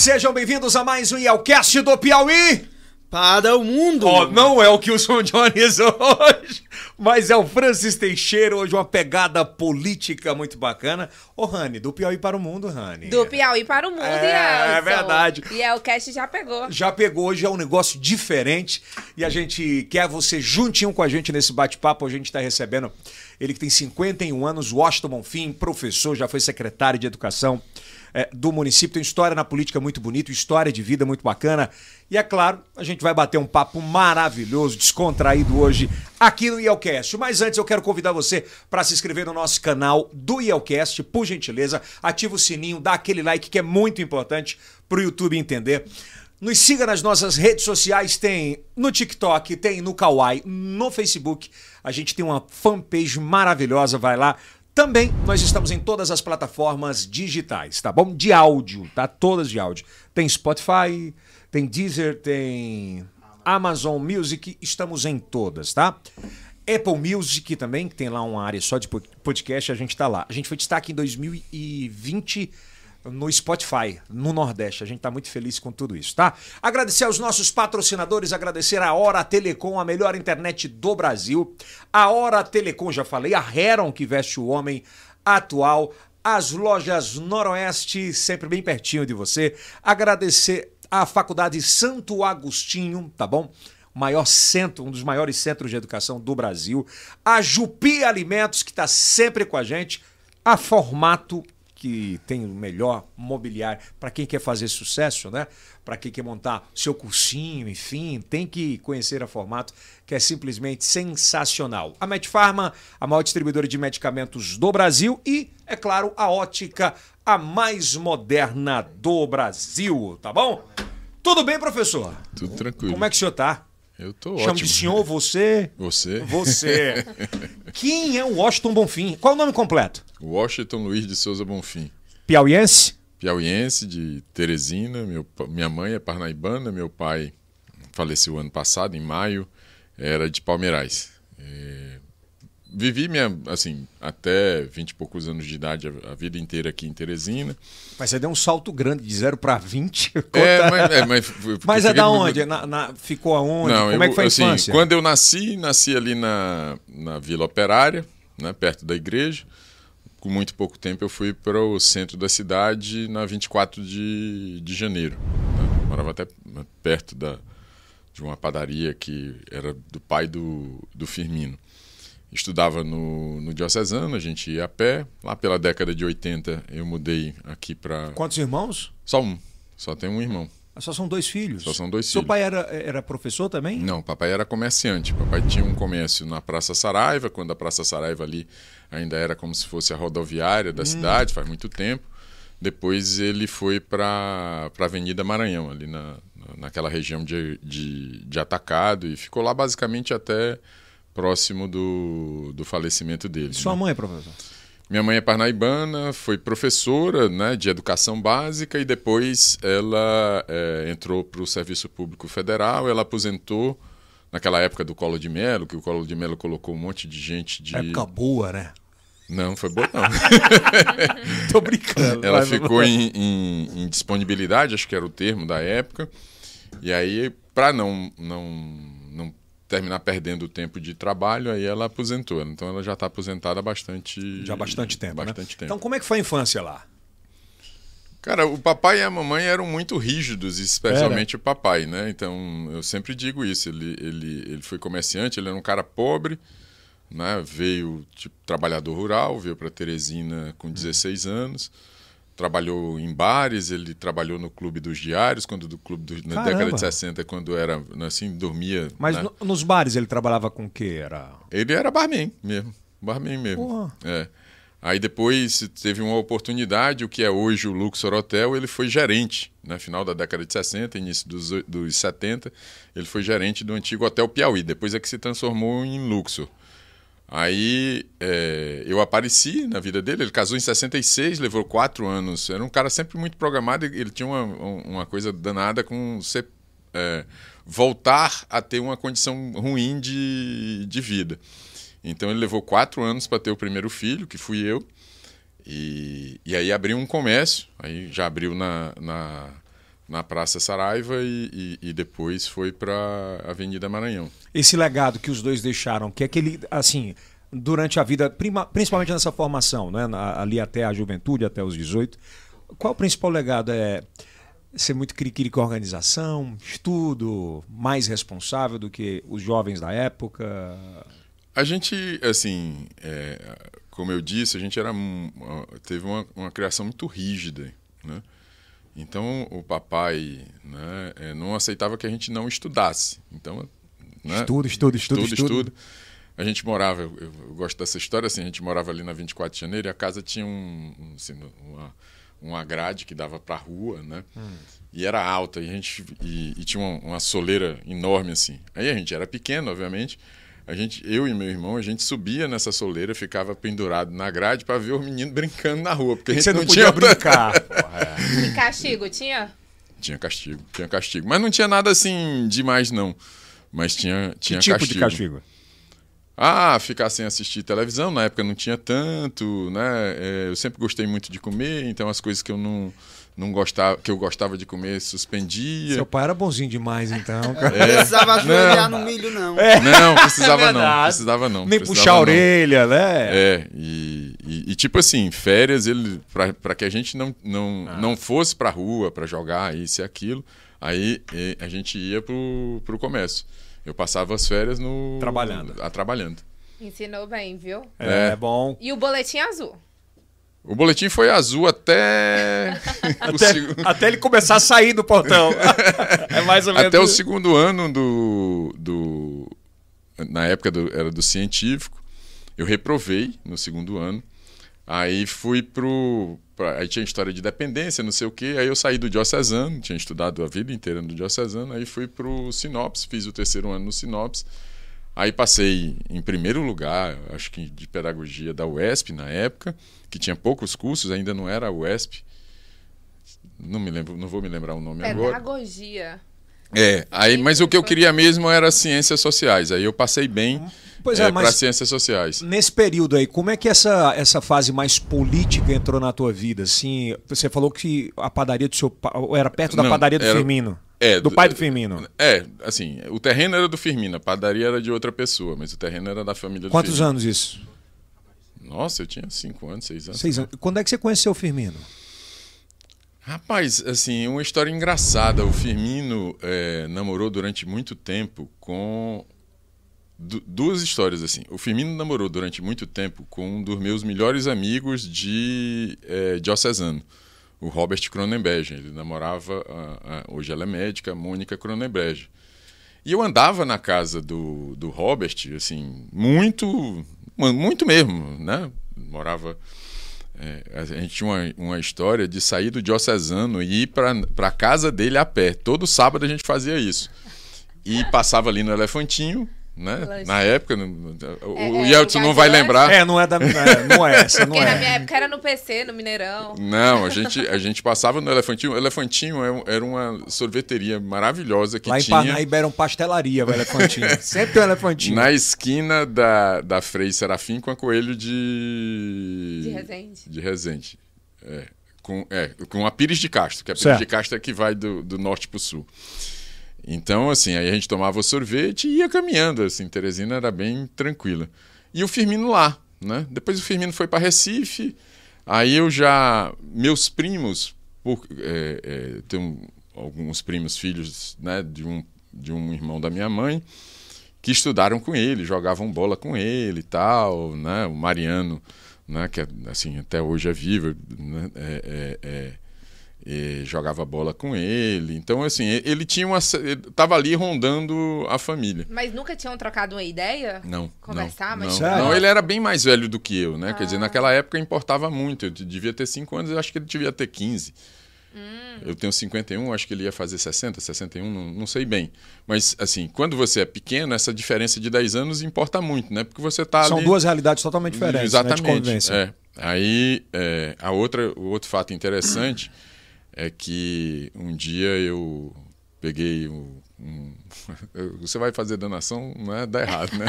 Sejam bem-vindos a mais um Yelcast do Piauí. Para o mundo! Oh, não é o Kilson Jones hoje, mas é o Francis Teixeira, hoje uma pegada política muito bacana. Ô, Rani, do Piauí para o mundo, Rani. Do Piauí para o mundo, É, é verdade. E é o cast já pegou. Já pegou, hoje é um negócio diferente e a gente quer você juntinho com a gente nesse bate-papo. A gente está recebendo ele que tem 51 anos, Washington Bonfim, professor, já foi secretário de Educação é, do município, tem história na política muito bonita, história de vida muito bacana. E é claro, a gente vai bater um papo maravilhoso, descontraído hoje aqui no Ielcast. Mas antes eu quero convidar você para se inscrever no nosso canal do Ielcast, por gentileza, ativa o sininho, dá aquele like que é muito importante para o YouTube entender. Nos siga nas nossas redes sociais, tem no TikTok, tem no Kawaii, no Facebook. A gente tem uma fanpage maravilhosa, vai lá. Também nós estamos em todas as plataformas digitais, tá bom? De áudio, tá? Todas de áudio. Tem Spotify, tem Deezer, tem Amazon Music, estamos em todas, tá? Apple Music também, que tem lá uma área só de podcast, a gente tá lá. A gente foi destaque em 2020 no Spotify, no Nordeste. A gente está muito feliz com tudo isso, tá? Agradecer aos nossos patrocinadores, agradecer a Hora Telecom, a melhor internet do Brasil. A Hora Telecom, já falei, a Heron, que veste o homem atual. As lojas Noroeste, sempre bem pertinho de você. Agradecer à Faculdade Santo Agostinho, tá bom? Maior centro, um dos maiores centros de educação do Brasil. A Jupi Alimentos, que está sempre com a gente. A Formato que tem o melhor mobiliário para quem quer fazer sucesso, né? Para quem quer montar seu cursinho, enfim, tem que conhecer a Formato, que é simplesmente sensacional. A Medfarma, a maior distribuidora de medicamentos do Brasil e, é claro, a Ótica, a mais moderna do Brasil, tá bom? Tudo bem, professor? Tudo tranquilo. Como é que o senhor tá? Eu tô Chamo ótimo. de senhor, você? Você? Você. Quem é o Washington Bonfim? Qual é o nome completo? Washington Luiz de Souza Bonfim. Piauiense? Piauiense de Teresina. Meu, minha mãe é parnaibana. Meu pai faleceu ano passado, em maio. Era de Palmeirais. É, vivi minha, assim, até 20 e poucos anos de idade, a, vida inteira aqui em Teresina. Mas você deu um salto grande de 0 para 20. É, mas, é, mas, Mas é da muito- onde? Na- na- ficou aonde? Não, Como é eu- que foi a assim, infância? Quando eu nasci, nasci ali na, na Vila Operária, né, perto da igreja. Com muito pouco tempo eu fui para o centro da cidade na 24 de, de janeiro. né. Morava até perto da, de uma padaria que era do pai do, do Firmino. Estudava no, no Diocesano, a gente ia a pé. Lá pela década de 80 eu mudei aqui para. Quantos irmãos? Só um. Só tem um irmão. Ah, Só são dois filhos. Só são dois Seu filhos. pai era, era professor também? Não, papai era comerciante. Papai tinha um comércio na Praça Saraiva, quando a Praça Saraiva ali ainda era como se fosse a rodoviária da cidade, faz muito tempo. Depois ele foi para a Avenida Maranhão, ali na- naquela região de, de, de atacado, e ficou lá basicamente até próximo do, do falecimento dele. Sua né? mãe, professor? Minha mãe é parnaibana, foi professora né, de educação básica e depois ela é, entrou para o Serviço Público Federal. Ela aposentou naquela época do Collor de Mello, que o Collor de Mello colocou um monte de gente de. Época boa, né? Não, foi boa não. Tô brincando. ela ficou em, em- em disponibilidade, acho que era o termo da época. E aí, para não, não terminar perdendo o tempo de trabalho, aí ela aposentou. Então ela já está aposentada há bastante. Já há bastante tempo, né? Bastante tempo. Então como é que foi a infância lá? Cara, o papai e a mamãe eram muito rígidos, especialmente o papai, né? Então, eu sempre digo isso. Ele, ele, ele foi comerciante, ele era um cara pobre, né? Veio, tipo, trabalhador rural, veio para Teresina com 16 anos, trabalhou em bares, ele trabalhou no Clube dos Diários, quando do clube do, na Caramba. década de 60, quando era, assim, dormia... Mas né? no- nos bares ele trabalhava com o quê? Era... Ele era barman mesmo. Barman mesmo. Porra. É. Aí depois teve uma oportunidade, o que é hoje o Luxor Hotel, ele foi gerente. No final da década de 60, início dos, dos 70, ele foi gerente do antigo Hotel Piauí. Depois é que se transformou em Luxor. Aí é, eu apareci na vida dele, ele casou em 66, levou quatro anos. Era um cara sempre muito programado, ele tinha uma, uma coisa danada com ser, é, voltar a ter uma condição ruim de, de vida. Então ele levou quatro anos para ter o primeiro filho, que fui eu. E, e aí abriu um comércio, aí já abriu na, na, na Praça Saraiva e, e, e depois foi para Avenida Maranhão. Esse legado que os dois deixaram, que é aquele, assim, durante a vida, prima- principalmente nessa formação, né? ali até a juventude, até os 18, qual o principal legado? É ser muito cri-cri com a organização, estudo, mais responsável do que os jovens da época? A gente, assim, é, como eu disse, a gente era teve uma, uma criação muito rígida, né? Então o papai né, é, não aceitava que a gente não estudasse. Então, né, Estudo, estudo, estudo, estudo, estudo. A gente morava, eu, eu gosto dessa história, assim, a gente morava ali na 24 de janeiro e a casa tinha um, um, assim, uma, uma grade que dava para a rua, né? E era alta e a gente e, e tinha uma, uma soleira enorme assim. Aí a gente era pequeno, obviamente. A gente, eu e meu irmão, a gente subia nessa soleira, ficava pendurado na grade para ver os meninos brincando na rua, porque a gente Você não, não, podia tinha brincar. porra, é. E castigo, tinha? Tinha castigo, tinha castigo, mas não tinha nada assim demais não. Mas tinha Que tinha tipo castigo. de castigo? Ah, ficar sem assistir televisão, na época não tinha tanto, né? É, eu sempre gostei muito de comer, então as coisas que eu não, não gostava, que eu gostava de comer, suspendia. Seu pai era bonzinho demais, então. cara. Não precisava ajoelhar no milho, não. Não, precisava É não, precisava não. Nem precisava puxar a não. orelha, né? É, e, e- e tipo assim, férias, ele para que a gente não, não, Ah. não fosse pra rua para jogar isso e aquilo, aí eh, a gente ia pro, pro comércio. Eu passava as férias no Trabalhando. a, trabalhando. Ensinou bem, viu? É, É. bom. E o boletim azul? O boletim foi azul até Até, seg- até ele começar a sair do portão. é mais ou menos. até o segundo ano do, do na época do, era do científico eu reprovei no segundo ano aí fui pro pra- aí tinha história de dependência não sei o que aí eu saí do diocesano tinha estudado a vida inteira no diocesano aí fui pro Sinopes fiz o terceiro ano no Sinopes aí passei em primeiro lugar acho que de pedagogia da UESP na época que tinha poucos cursos ainda não era a UESP não me lembro não vou me lembrar o nome agora Pedagogia. é, aí, mas o que eu queria mesmo era ciências sociais. Aí eu passei bem Pois é, é, para ciências sociais. Nesse período aí, como é que essa, essa fase mais política entrou na tua vida? Assim, você falou que a padaria do seu pai era perto da Não, padaria do era- Firmino. É, do pai do Firmino. É, assim, o terreno era do Firmino, a padaria era de outra pessoa, mas o terreno era da família do Quantos Firmino. anos isso? Nossa, eu tinha cinco anos, seis anos. Seis anos. Quando é que você conheceu o Firmino? Rapaz, assim, uma história engraçada. O Firmino é, namorou durante muito tempo com. du- duas histórias, assim. O Firmino namorou durante muito tempo com um dos meus melhores amigos de é, diocesano, o Robert Cronenberg. Ele namorava, a- a- hoje ela é médica, Mônica Cronenberg. E eu andava na casa do, do Robert, assim, muito, muito mesmo, né? Morava. é, a gente tinha uma, uma história de sair do diocesano e ir para a casa dele a pé. Todo sábado a gente fazia isso. E passava ali no Elefantinho, né? Lanche. Na época, no- o, É, o é, Yeltsin não vai lanche. lembrar. É, não é da. é, não é essa, não Porque na minha é. época era no PC, no Mineirão. Não, a gente, a gente passava no Elefantinho. O Elefantinho é era uma sorveteria maravilhosa que Lá em tinha. Parnaíba era um pastelaria, o elefantinho. Sempre tem um elefantinho. Na esquina da, da Frei Serafim com a Coelho de. De Resende. De Resende. É, com, é, com a Pires de Castro, que a Pires Certo. de Castro é que vai do, do norte para o sul. Então, assim, aí a gente tomava o sorvete e ia caminhando, assim, Teresina era bem tranquila. E o Firmino lá, né? Depois o Firmino foi para Recife, aí eu já... Meus primos, por, é, é, tenho alguns primos filhos, né, de um, de um irmão da minha mãe, que estudaram com ele, jogavam bola com ele e tal, né? O Mariano, né? Que assim até hoje é vivo, né? É, é, é, jogava bola com ele. Então assim ele tinha uma, ele tava ali rondando a família. Mas nunca tinham trocado uma ideia? Não. Conversar, não, mas- não, não, ele era bem mais velho do que eu, né? Quer dizer, Ah. naquela época importava muito. Eu devia ter 5 anos, eu acho que ele devia ter 15. Hum. Eu tenho 51, acho que ele ia fazer 60, 61, não, não sei bem. Mas, assim, quando você é pequeno, essa diferença de 10 anos importa muito, né? Porque você tá São ali... duas realidades totalmente diferentes. Né, de Exatamente. convivência. é. Aí, é, a outra, o outro fato interessante é que um dia eu peguei um, um- você vai fazer donação, não é? Dá errado, né?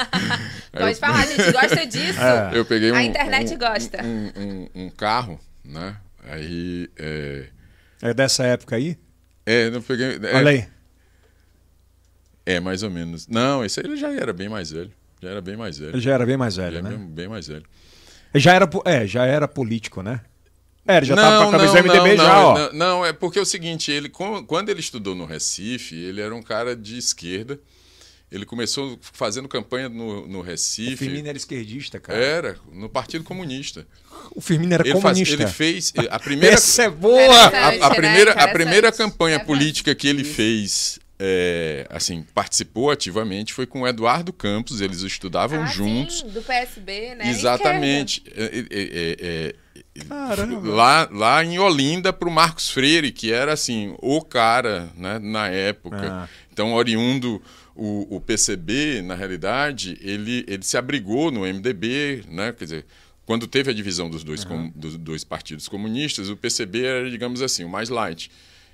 Pode eu- falar, a gente gosta disso. É. eu peguei um, A internet um- gosta. Um, um- um carro, né? Aí, é, É dessa época aí? É, não peguei. É, Olha aí. é, mais ou menos. Não, esse aí ele já era bem mais velho. Já era bem mais velho. Ele já era bem mais Já velho, era né? bem, bem mais velho. Já era, é, já era político, né? É, ele já tava com a camisa do MDB não, já, ó. Não, não, é porque é o seguinte, ele quando ele estudou no Recife, ele era um cara de esquerda. Ele começou fazendo campanha no, no O Recife. Firmino era esquerdista, cara. Era, no Partido Comunista. O Firmino era Ele, faz- comunista. ele fez a primeira Essa é boa! a, a primeira, a primeira campanha política que ele fez, é, assim, participou ativamente foi com o Eduardo Campos, eles estudavam Ah, juntos. Sim, do PSB, né? Exatamente. É, é, Caramba. lá, lá em Olinda para o Marcos Freire, que era assim o cara né, na época. Ah. Então, oriundo o, o PCB, na realidade, ele, ele se abrigou no MDB, né? Quer dizer, quando teve a divisão dos dois, com- dos dois partidos comunistas, o PCB era, digamos assim, o mais light.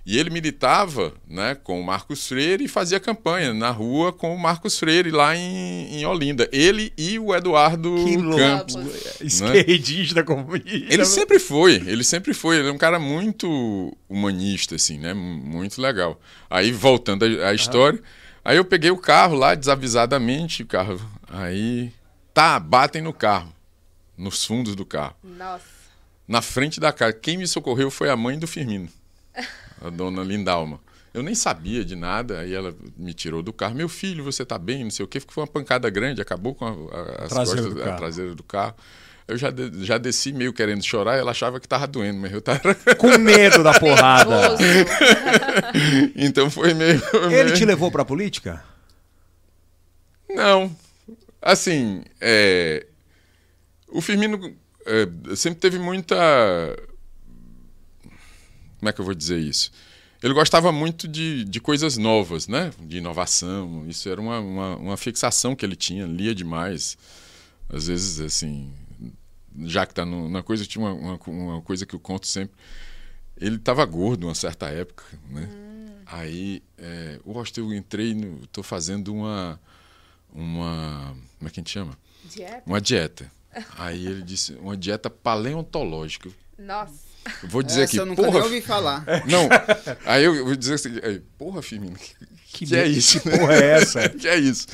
E ele militava né, com o Marcos Freire e fazia campanha na rua com o Marcos Freire lá em, em Olinda. Ele e o Eduardo Que louco. Campos. Esquerdista, comunista. Ele sempre foi, ele sempre foi. Ele é um cara muito humanista, assim, né? Muito legal. Aí, voltando à, à história, aí eu peguei o carro lá, desavisadamente, o carro. Aí, tá, batem no carro, nos fundos do carro. Nossa. Na frente da casa. Quem me socorreu foi a mãe do Firmino, a dona Lindalma. Eu nem sabia de nada, aí ela me tirou do carro. Meu filho, você tá bem? Não sei o quê. Foi uma pancada grande, acabou com a, a, as Traseira costas, do a carro. traseira do carro. Eu já, de- já desci meio querendo chorar, ela achava que tava doendo, mas eu tava. Com medo da porrada. Então foi meio. Ele meio- te levou pra política? Não. Assim, é, o Firmino é, sempre teve muita. Como é que eu vou dizer isso? Ele gostava muito de, de coisas novas, né? De inovação. Isso era uma, uma, uma fixação que ele tinha, lia demais. Às vezes, assim, já que está na coisa, tinha uma, uma, uma coisa que eu conto sempre. Ele estava gordo uma certa época, né? Aí, é, Washington, eu entrei, tô fazendo uma, uma, como é que a gente chama? Dieta? Uma dieta. Aí ele disse, uma dieta paleontológica. Nossa. Vou dizer Essa aqui, eu nunca porra, nem ouvi falar. não. Aí eu vou dizer assim, aí, porra, Firmino, que, que, é isso? Que porra é essa? que é isso?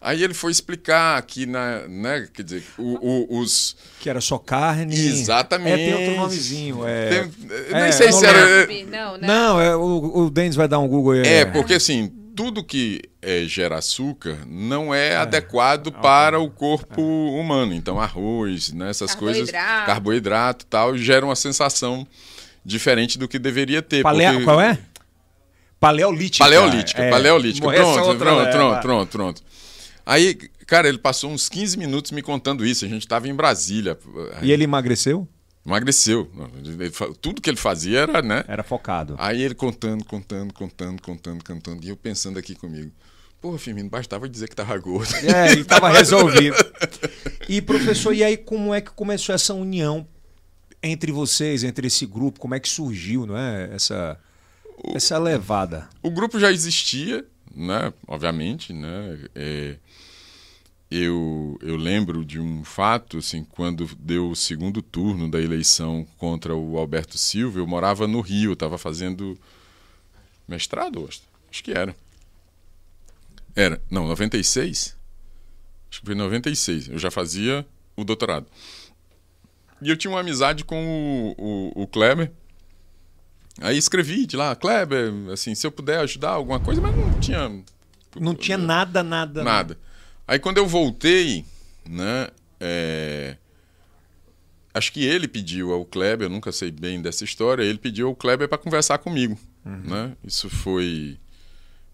Aí ele foi explicar que na, né, quer dizer, o- o- os Que era só carne. Exatamente. É, tem outro nomezinho. É, tem- é, nem sei não se era Não, não, né? Não, é, o, o Denis vai dar um Google aí. É, porque assim, tudo que é, gera açúcar não é, adequado para o corpo humano. Então, arroz, né, essas coisas, Carboidrato. carboidrato e tal, geram uma sensação diferente do que deveria ter. Palea... porque- Qual é? Paleolítica. Paleolítica, É. paleolítica. Pronto, outra pronto, pronto, pronto, pronto. Aí, cara, ele passou uns 15 minutos me contando isso. A gente estava em Brasília. E ele emagreceu? Emagreceu. Tudo que ele fazia era, né? Era focado. Aí ele contando, contando, contando, contando, contando. E eu pensando aqui comigo. Porra, Firmino, bastava dizer que tava gordo. É, ele estava resolvido. E, professor, e aí como é que começou essa união entre vocês, entre esse grupo? Como é que surgiu, não é? Essa, essa levada. O grupo já existia, né? Obviamente, né? É, eu, eu lembro de um fato, assim, quando deu o segundo turno da eleição contra o Alberto Silva, eu morava no Rio, estava fazendo mestrado, acho, acho que era. Era, não, 96? Acho que foi 96. Eu já fazia o doutorado. E eu tinha uma amizade com o, o, o Kleber, Aí escrevi de lá, Kleber, assim, se eu puder ajudar alguma coisa, mas não tinha Não tinha nada, nada. nada. Aí quando eu voltei, né, é, acho que ele pediu ao Kleber, eu nunca sei bem dessa história, ele pediu ao Kleber para conversar comigo, né? Isso foi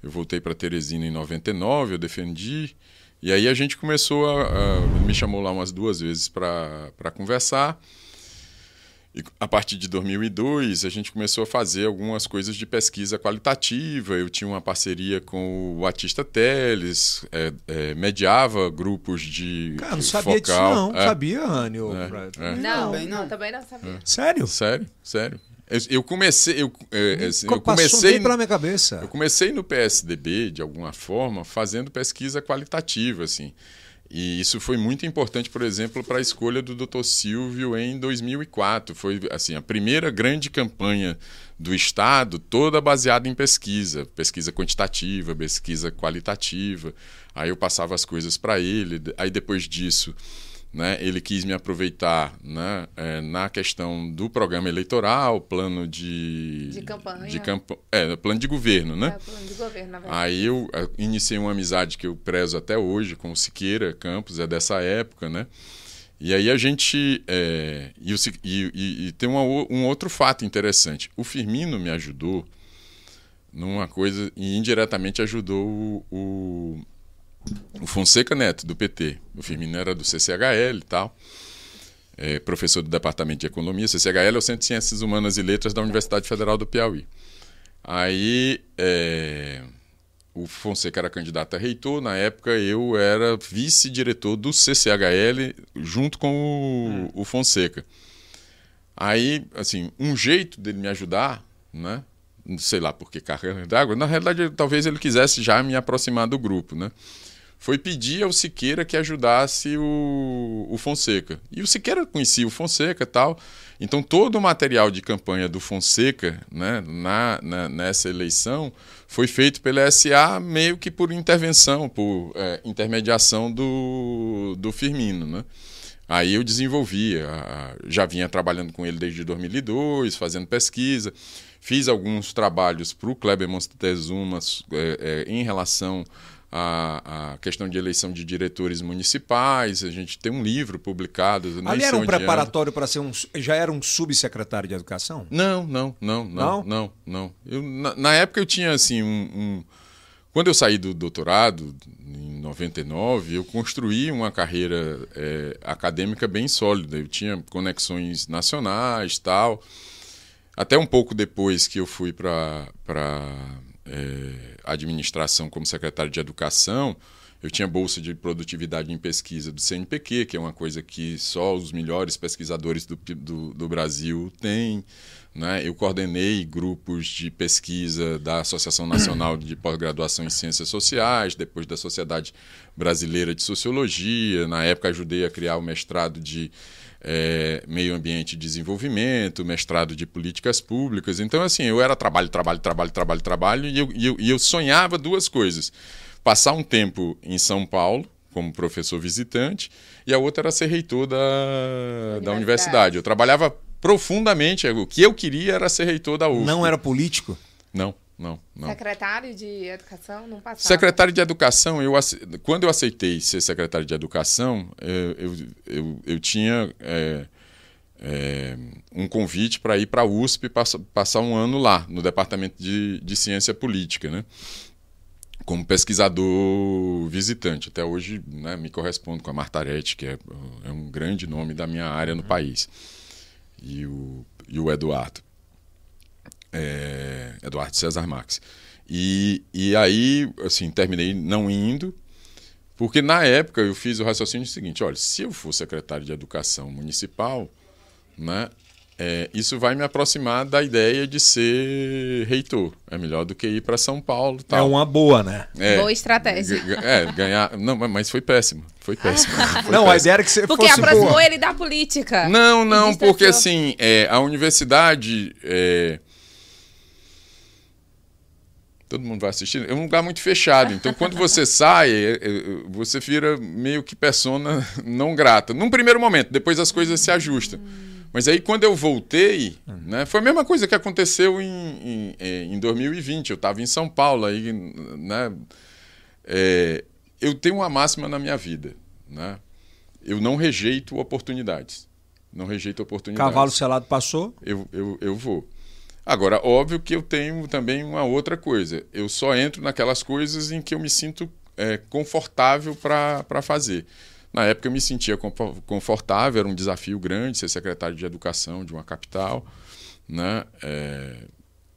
eu voltei para Teresina em 99, eu defendi, e aí a gente começou a, a ele me chamou lá umas duas vezes para conversar. E a partir de 2002, a gente começou a fazer algumas coisas de pesquisa qualitativa. Eu tinha uma parceria com o Atista Teles, é, é, mediava grupos de Cara, não sabia disso focal. não. É, Sabia, Rânio? É, é. Não, Também não. não, também não sabia. Sério? Sério, sério. Eu, eu comecei, eu, é, assim, eu Passou comecei, pela minha cabeça. eu comecei no PSDB de alguma forma fazendo pesquisa qualitativa, assim. E isso foi muito importante, por exemplo, para a escolha do Dr. Silvio em 2004. Foi assim a primeira grande campanha do Estado, toda baseada em pesquisa, pesquisa quantitativa, pesquisa qualitativa. Aí eu passava as coisas para ele. Aí depois disso né, ele quis me aproveitar né, é, na questão do programa eleitoral, plano de. De campanha. De camp é, plano de governo, né? É, plano de governo, na verdade. Aí eu iniciei uma amizade que eu prezo até hoje com o Siqueira Campos, é dessa época, né? E aí a gente. É, e, o, e, e, tem uma, um outro fato interessante. O Firmino me ajudou numa coisa, e indiretamente ajudou o, o o Fonseca Neto, do PT. O Firmino era do CCHL e tal. É, professor do Departamento de Economia. CCHL é o Centro de Ciências Humanas e Letras da Universidade Federal do Piauí. Aí é, o Fonseca era candidato a reitor. Na época eu era vice-diretor do CCHL junto com o, o Fonseca. Aí, assim, um jeito dele me ajudar, né? sei lá por que carreira d'água, na realidade talvez ele quisesse já me aproximar do grupo, né? Foi pedir ao Siqueira que ajudasse o, o Fonseca. E o Siqueira conhecia o Fonseca tal. Então, todo o material de campanha do Fonseca né, na, na, nessa eleição foi feito pela SA meio que por intervenção, por é, intermediação do, do Firmino. Né? Aí eu desenvolvi, já vinha trabalhando com ele desde 2002, fazendo pesquisa, fiz alguns trabalhos para o Kleber Montezuma é, é, em relação a, a, questão de eleição de diretores municipais. A gente tem um livro publicado. Ali era um preparatório para ser um. Já era um subsecretário de educação? Não, não, não, não, não, não. não. Eu, na, na, época eu tinha assim um, um, Quando eu saí do doutorado em 99, eu construí uma carreira é, acadêmica bem sólida. Eu tinha conexões nacionais, tal. Até um pouco depois que eu fui para é, administração como secretário de educação, eu tinha bolsa de produtividade em pesquisa do CNPq, que é uma coisa que só os melhores pesquisadores do, do, do Brasil têm. Né? Eu coordenei grupos de pesquisa da Associação Nacional de Pós-Graduação em Ciências Sociais, depois da Sociedade Brasileira de Sociologia. Na época, ajudei a criar o mestrado de é, meio ambiente e desenvolvimento, mestrado de políticas públicas. Então, assim, eu era trabalho, trabalho, trabalho, trabalho, trabalho, e eu, e eu, e eu sonhava duas coisas: passar um tempo em São Paulo, como professor visitante, e a outra era ser reitor da, universidade. da universidade. Eu trabalhava profundamente, o que eu queria era ser reitor da UF. Não era político? Não não, não. Secretário de Educação não passava? Secretário de Educação, eu, quando eu aceitei ser secretário de Educação, eu, eu, eu, eu tinha é, é, um convite para ir para a USP passar, passar um ano lá, no Departamento de, de Ciência Política, né? como pesquisador visitante. Até hoje né, me correspondo com a Martarete, que é, é um grande nome da minha área no uhum. país, e o, e o Eduardo é, Eduardo César Max. E, e aí, assim, terminei não indo, porque na época eu fiz o raciocínio seguinte: olha, se eu for secretário de Educação Municipal, né, é, isso vai me aproximar da ideia de ser reitor. É melhor do que ir para São Paulo. Tal. É uma boa, né? É, boa estratégia. É, ganhar. Não, mas foi péssimo. Foi péssimo. Foi não, a ideia era que você porque fosse aproximou boa. ele da política. Não, não, porque assim, é, a universidade. É, todo mundo vai assistir, é um lugar muito fechado. Então, quando você sai, é, é, você vira meio que persona não grata. Num primeiro momento, depois as coisas se ajustam. Mas aí, quando eu voltei, né, foi a mesma coisa que aconteceu em, em, em 2020. Eu estava em São Paulo, aí, né, é, eu tenho uma máxima na minha vida. Né? Eu não rejeito oportunidades. Não rejeito oportunidades. Cavalo selado passou? Eu, eu, eu vou. Agora, óbvio que eu tenho também uma outra coisa. Eu só entro naquelas coisas em que eu me sinto é, confortável para fazer. Na época eu me sentia confortável, era um desafio grande ser secretário de educação de uma capital, né? É,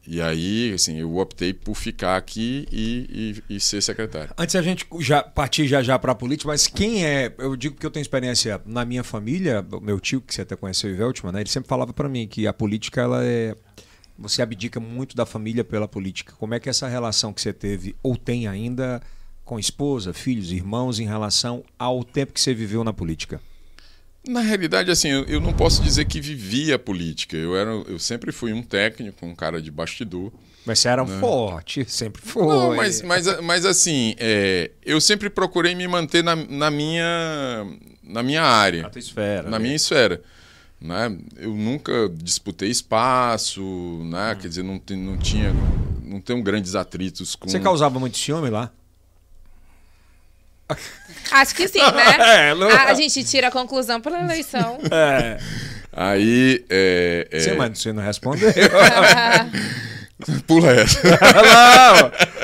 e aí, assim, eu optei por ficar aqui e, e, e ser secretário. Antes a gente já partir já já para a política, mas quem é? Eu digo que eu tenho experiência na minha família, meu tio que você até conheceu, Iveltman, né? Ele sempre falava para mim que a política ela é você abdica muito da família pela política. Como é que essa relação que você teve ou tem ainda com esposa, filhos, irmãos em relação ao tempo que você viveu na política? Na realidade, assim, eu, não posso dizer que vivia a política. Eu, era, eu sempre fui um técnico, um cara de bastidor. Mas você era um forte, sempre foi. Não, mas, mas, mas assim, é, eu sempre procurei me manter na, na, minha, na minha área. Na tua esfera. Na né? minha esfera. Né? Eu nunca disputei espaço, né? Hum. quer dizer, não, não tinha. Não tenho grandes atritos com. Você causava muito ciúme lá? Acho que sim, né? É, não... a, a, gente tira a conclusão pela eleição. É. Aí. É, é... Você, mas você não respondeu. Pula essa.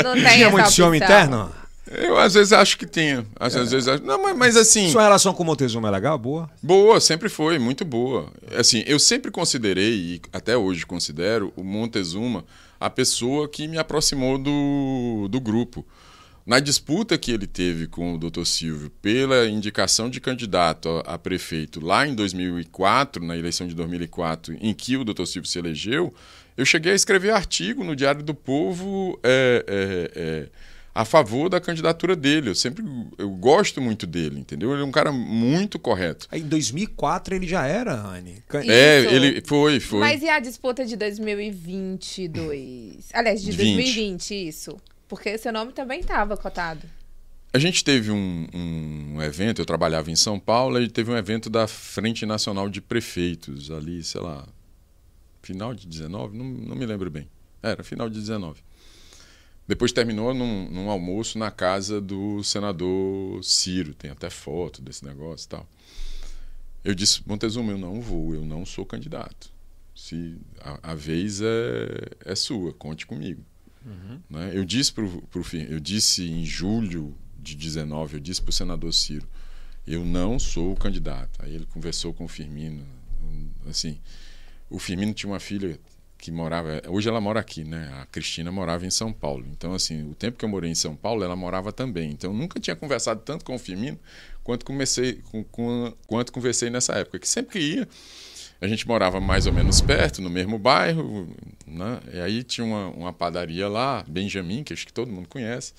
não, não tem Tinha muito ciúme interno? Eu às vezes acho que tinha. Às, é. às vezes acho... Não, mas, mas, assim. Sua relação com o Montezuma é legal? Boa? Boa, sempre foi, muito boa. Assim, eu sempre considerei, e até hoje considero, o Montezuma a pessoa que me aproximou do, do grupo. Na disputa que ele teve com o Dr. Silvio pela indicação de candidato a, a, prefeito lá em 2004, na eleição de 2004, em que o Dr. Silvio se elegeu, eu cheguei a escrever artigo no Diário do Povo é, é, é, a favor da candidatura dele. Eu sempre eu gosto muito dele, entendeu? Ele é um cara muito correto. Em 2004 ele já era, Anne. É, ele foi, foi. Mas e a disputa de 2022? Aliás, de 2020, isso. Porque seu nome também estava cotado. A gente teve um, um, evento, eu trabalhava em São Paulo, e teve um evento da Frente Nacional de Prefeitos, ali, sei lá, final de 19, não, não me lembro bem. Era final de 19. Depois terminou num, num, almoço na casa do senador Ciro, tem até foto desse negócio e tal. Eu disse, Montezuma, eu não vou, eu não sou candidato. Se a, a vez é, é sua, conte comigo. Uhum. Né? Eu disse pro, pro eu disse em julho de 19, eu disse para o senador Ciro, eu não sou o candidato. Aí ele conversou com o Firmino, assim, o Firmino tinha uma filha que morava, hoje ela mora aqui, né? A Cristina morava em São Paulo. Então, assim, o tempo que eu morei em São Paulo, ela morava também. Então, eu nunca tinha conversado tanto com o Firmino quanto comecei, com, com, quanto conversei nessa época. Que sempre que ia, a gente morava mais ou menos perto, no mesmo bairro, né? E aí tinha uma, uma padaria lá, Benjamin, que acho que todo mundo conhece,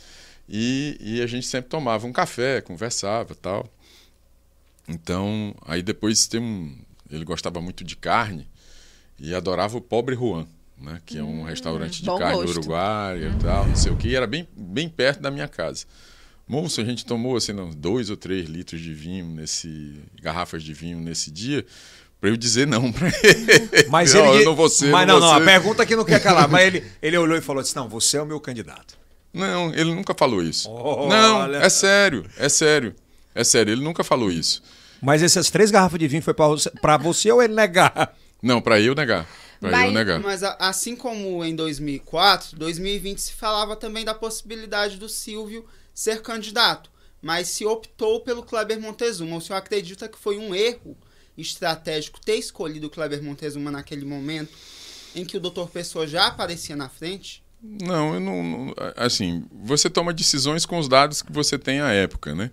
e, e a gente sempre tomava um café, conversava tal. Então, aí depois tem um. Ele gostava muito de carne e adorava o Pobre Juan, né? que é um hum, restaurante de carne gosto. uruguaia e tal, não sei o que, e era bem, bem perto da minha casa. Moço, a gente tomou assim, não, dois ou três litros de vinho nesse. garrafas de vinho nesse dia para eu dizer não para ele. Mas não, ele. Eu não vou ser, mas não, não, não, a pergunta que não quer calar. mas ele, ele olhou e falou assim: não, você é o meu candidato. Não, ele nunca falou isso. Oh, não, olha... é sério, é sério. É sério, ele nunca falou isso. Mas essas três garrafas de vinho foi para você, você ou ele negar? Não, para eu negar. Pra mas, eu negar. Mas assim como em 2004, 2020 se falava também da possibilidade do Silvio ser candidato. Mas se optou pelo Kleber Montezuma. O senhor acredita que foi um erro estratégico ter escolhido o Kleber Montezuma naquele momento em que o doutor Pessoa já aparecia na frente? Não, eu não. Assim, você toma decisões com os dados que você tem à época, né?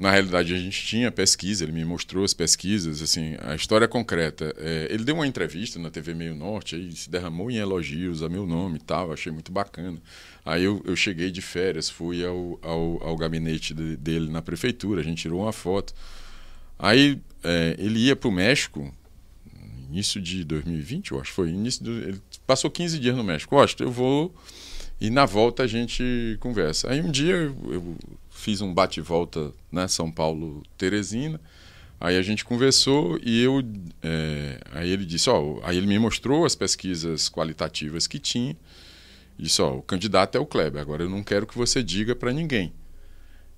Na realidade, a gente tinha pesquisa, ele me mostrou as pesquisas, assim, a história concreta. É, ele deu uma entrevista na TV Meio Norte, aí se derramou em elogios a meu nome e tal, achei muito bacana. Aí eu, eu cheguei de férias, fui ao, ao, ao gabinete de, dele na prefeitura, a gente tirou uma foto. Aí é, ele ia para o México, início de 2020, eu acho, foi início do, ele passou 15 dias no México. Gosto, eu vou e na volta a gente conversa. Aí um dia eu, eu fiz um bate-volta, né, São Paulo, Teresina. Aí a gente conversou e eu, é, aí ele disse, ó, aí ele me mostrou as pesquisas qualitativas que tinha. E disse, ó, o candidato é o Kleber. Agora eu não quero que você diga para ninguém.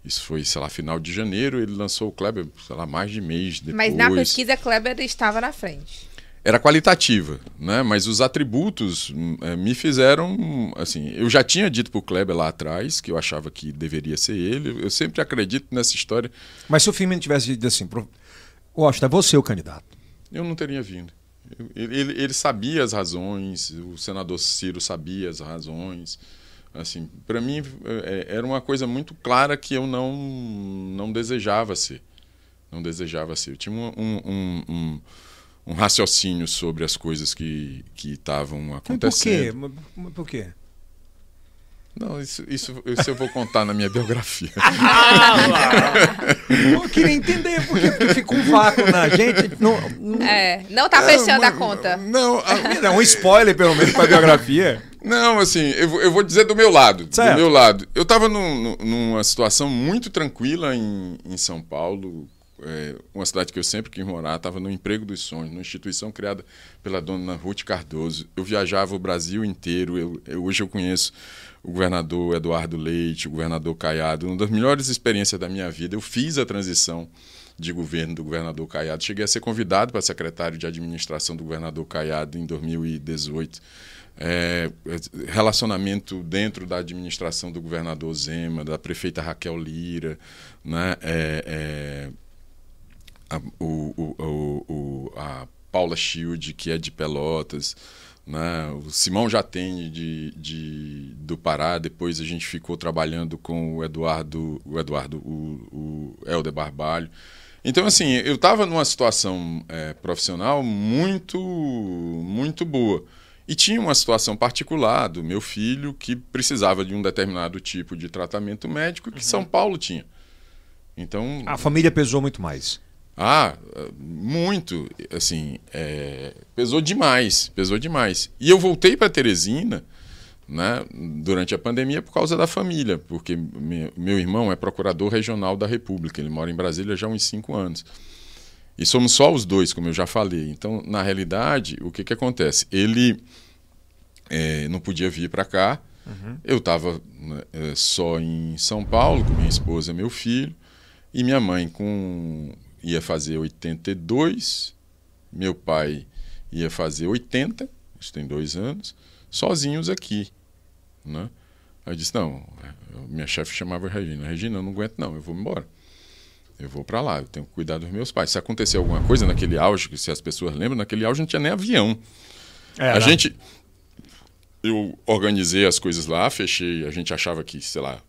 Isso foi, sei lá, final de janeiro, ele lançou o Kleber, sei lá, mais de mês depois. Mas na pesquisa, Kleber estava na frente. Era qualitativa, né? Mas os atributos é, me fizeram, assim, eu já tinha dito para o Kleber lá atrás que eu achava que deveria ser ele. Eu sempre acredito nessa história. Mas se o Firmino tivesse dito assim, Costa, é você o candidato. Eu não teria vindo. Ele, ele, ele sabia as razões, o senador Ciro sabia as razões. Assim, para mim é, era uma coisa muito clara que eu não não desejava ser, não desejava ser. Eu tinha um, um, um, um raciocínio sobre as coisas que que estavam acontecendo. Por quê? Por quê? Não, isso, isso, isso eu vou contar na minha biografia. eu queria entender porque fica um vácuo na gente. Não, não... É, não tá fechando é, a conta. Não, a... não, um spoiler pelo menos pra biografia. Não, assim, eu, eu vou dizer do meu lado. Certo. Do meu lado. Eu estava num, numa situação muito tranquila em, em São Paulo, é, uma cidade que eu sempre quis morar, estava no emprego dos sonhos, numa instituição criada pela dona Ruth Cardoso. Eu viajava o Brasil inteiro, eu, eu, hoje eu conheço o governador Eduardo Leite, o governador Caiado, uma das melhores experiências da minha vida. Eu fiz a transição de governo do governador Caiado, cheguei a ser convidado para secretário de administração do governador Caiado em 2018 é, relacionamento dentro da administração do governador Zema, da prefeita Raquel Lira, né? É, é, a, o, o, o, a Paula Schild, que é de Pelotas, né? o Simão já tem de, de, do Pará, depois a gente ficou trabalhando com o Eduardo, o Eduardo, o, o Helder Barbalho. Então, assim, eu estava numa situação é, profissional muito, muito boa. E tinha uma situação particular do meu filho que precisava de um determinado tipo de tratamento médico que uhum. São Paulo tinha. Então a família pesou muito mais. Ah, muito, assim, é, pesou demais, pesou demais. E eu voltei para Teresina, né, durante a pandemia por causa da família, porque meu irmão é procurador regional da República, ele mora em Brasília já há uns cinco anos. E somos só os dois, como eu já falei. Então, na realidade, o que, que acontece? Ele é, não podia vir para cá. Uhum. Eu estava né, é, só em São Paulo, com minha esposa e meu filho. E minha mãe com ia fazer 82, meu pai ia fazer 80, isso tem dois anos, sozinhos aqui. Né? Aí eu disse, não, minha chefe chamava Regina, Regina, eu não aguento não, eu vou embora. Eu vou para lá, eu tenho que cuidar dos meus pais. Se acontecer alguma coisa naquele auge, que se as pessoas lembram, naquele auge não tinha nem avião. É, a gente. Eu organizei as coisas lá, fechei. A gente achava que, sei lá,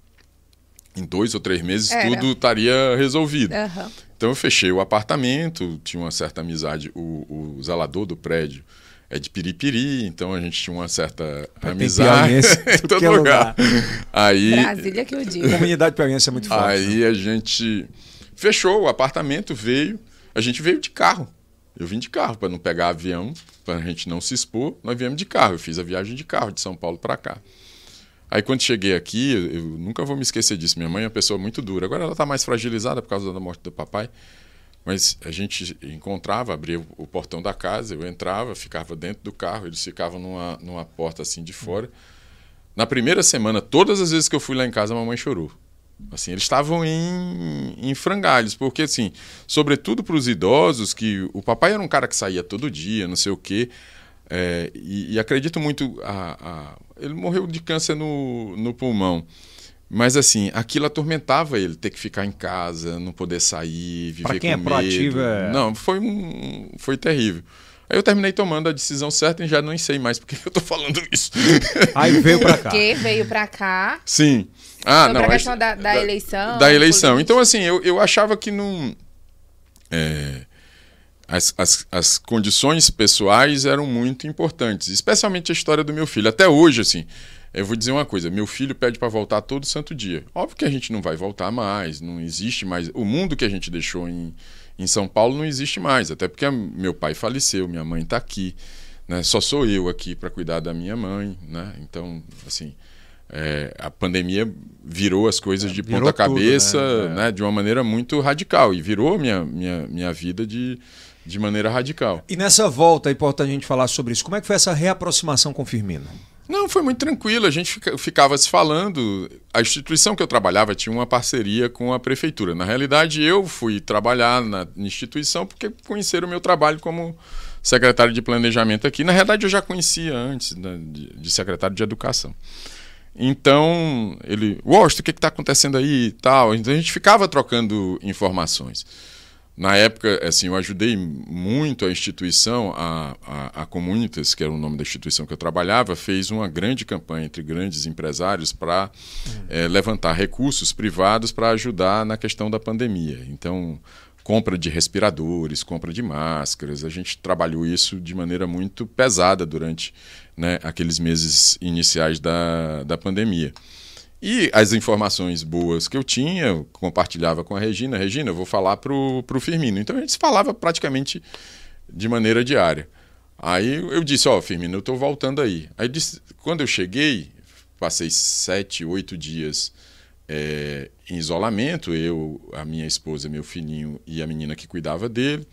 em dois ou três meses Era. tudo estaria resolvido. Uhum. Então eu fechei o apartamento, tinha uma certa amizade. O, o zelador do prédio é de Piripiri, então a gente tinha uma certa amizade em todo lugar. lugar. Aí, Brasília que eu digo. A comunidade piauiense é muito forte. Aí né? a gente Fechou o apartamento, veio. A gente veio de carro. Eu vim de carro para não pegar avião, para a gente não se expor. Nós viemos de carro. Eu fiz a viagem de carro de São Paulo para cá. Aí quando cheguei aqui, eu, nunca vou me esquecer disso. Minha mãe é uma pessoa muito dura. Agora ela está mais fragilizada por causa da morte do papai. Mas a gente encontrava, abria o portão da casa, eu entrava, ficava dentro do carro, eles ficavam numa, numa porta assim de fora. Na primeira semana, todas as vezes que eu fui lá em casa, a mamãe chorou. Assim, eles estavam em, em frangalhos, porque, assim, sobretudo para os idosos, que o papai era um cara que saía todo dia, não sei o quê, é, e, e, acredito muito. A, a, ele morreu de câncer no, no pulmão. Mas assim, aquilo atormentava ele, ter que ficar em casa, não poder sair, viver pra quem com é medo. Proativo, é... Não, foi um, foi terrível. Aí eu terminei tomando a decisão certa e já não sei mais porque eu tô falando isso. Aí veio para cá. Porque veio para cá. Sim. Ah, Sobre não. A questão da, da, da, eleição. Da eleição. Então, assim, eu, eu achava que não. É, as, as, as condições pessoais eram muito importantes, especialmente a história do meu filho. Até hoje, assim, eu vou dizer uma coisa: meu filho pede para voltar todo santo dia. Óbvio que a gente não vai voltar mais, não existe mais. O mundo que a gente deixou em, em São Paulo não existe mais, até porque meu pai faleceu, minha mãe está aqui. Né? Só sou eu aqui para cuidar da minha mãe. Né? Então, assim é, a pandemia virou as coisas de virou ponta cabeça né? É. né? de uma maneira muito radical e virou minha, minha, minha vida de, de maneira radical. E nessa volta, é importante a gente falar sobre isso. Como é que foi essa reaproximação com o Firmino? Não, foi muito tranquilo. A gente ficava se falando. A instituição que eu trabalhava tinha uma parceria com a prefeitura. Na realidade, eu fui trabalhar na instituição porque conheceram o meu trabalho como secretário de planejamento aqui. Na realidade, eu já conhecia antes né, de, de secretário de educação. Então, ele, Washington, o que está acontecendo aí e tal. Então, a gente ficava trocando informações. Na época, assim, eu ajudei muito a instituição, a, a, a Comunitas, que era o nome da instituição que eu trabalhava, fez uma grande campanha entre grandes empresários para uhum. é, levantar recursos privados para ajudar na questão da pandemia. Então, compra de respiradores, compra de máscaras. A gente trabalhou isso de maneira muito pesada durante né, aqueles meses iniciais da, da pandemia. E as informações boas que eu tinha, eu compartilhava com a Regina. Regina, eu vou falar para o Firmino. Então a gente falava praticamente de maneira diária. Aí eu disse, ó, oh, Firmino, eu estou voltando aí. Aí disse, quando eu cheguei, passei sete, oito dias é, em isolamento, eu, a minha esposa, meu filhinho e a menina que cuidava dele.